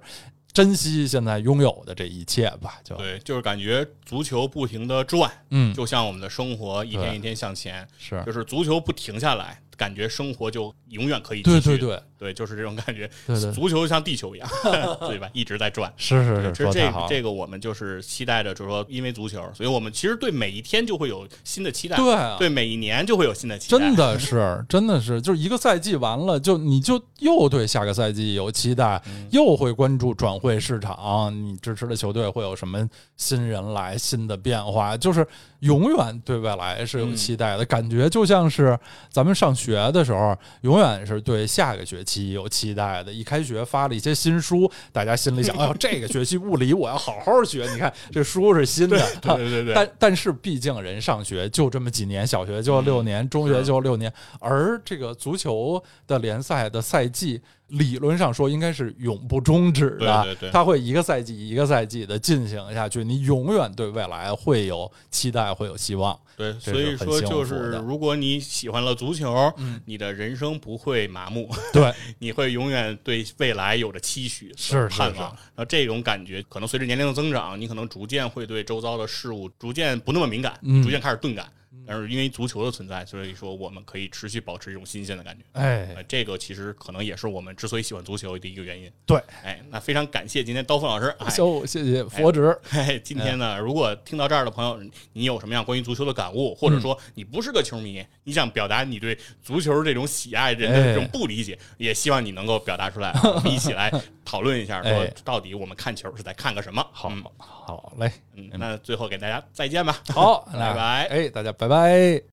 珍惜现在拥有的这一切吧。就对，就是感觉足球不停的转，嗯，就像我们的生活一天一天向前，是，就是足球不停下来。感觉生活就永远可以继续，对对对对，就是这种感觉。对对，足球像地球一样，对吧？一直在转。是 是是，其实这个这个我们就是期待着，就是说，因为足球，所以我们其实对每一天就会有新的期待。对对，每一年就会有新的期待。真的 是，真的是，就是一个赛季完了，就你就又对下个赛季有期待，又会关注转会市场，你支持的球队会有什么新人来，新的变化，就是永远对未来是有期待的感觉，就像是咱们上学的时候。永远是对下个学期有期待的。一开学发了一些新书，大家心里想：哎呦，这个学期物理我要好好学。你看这书是新的，对对对。但但是毕竟人上学就这么几年，小学就六年，中学就六年，而这个足球的联赛的赛季。理论上说应该是永不终止的，对对对，它会一个赛季一个赛季的进行下去，你永远对未来会有期待，会有希望。对，所以说就是如果你喜欢了足球，你的人生不会麻木，对，你会永远对未来有着期许、是盼望。那这种感觉可能随着年龄的增长，你可能逐渐会对周遭的事物逐渐不那么敏感，逐渐开始钝感。但是因为足球的存在，所以说我们可以持续保持一种新鲜的感觉。哎，这个其实可能也是我们之所以喜欢足球的一个原因。对，哎，那非常感谢今天刀锋老师。哎，谢谢佛指。嘿，今天呢，如果听到这儿的朋友，你有什么样关于足球的感悟，或者说你不是个球迷，你想表达你对足球这种喜爱人的这种不理解，也希望你能够表达出来，我们一起来讨论一下，说到底我们看球是在看个什么？好，好嘞。嗯，那最后给大家再见吧。好，拜拜。哎，大家拜拜。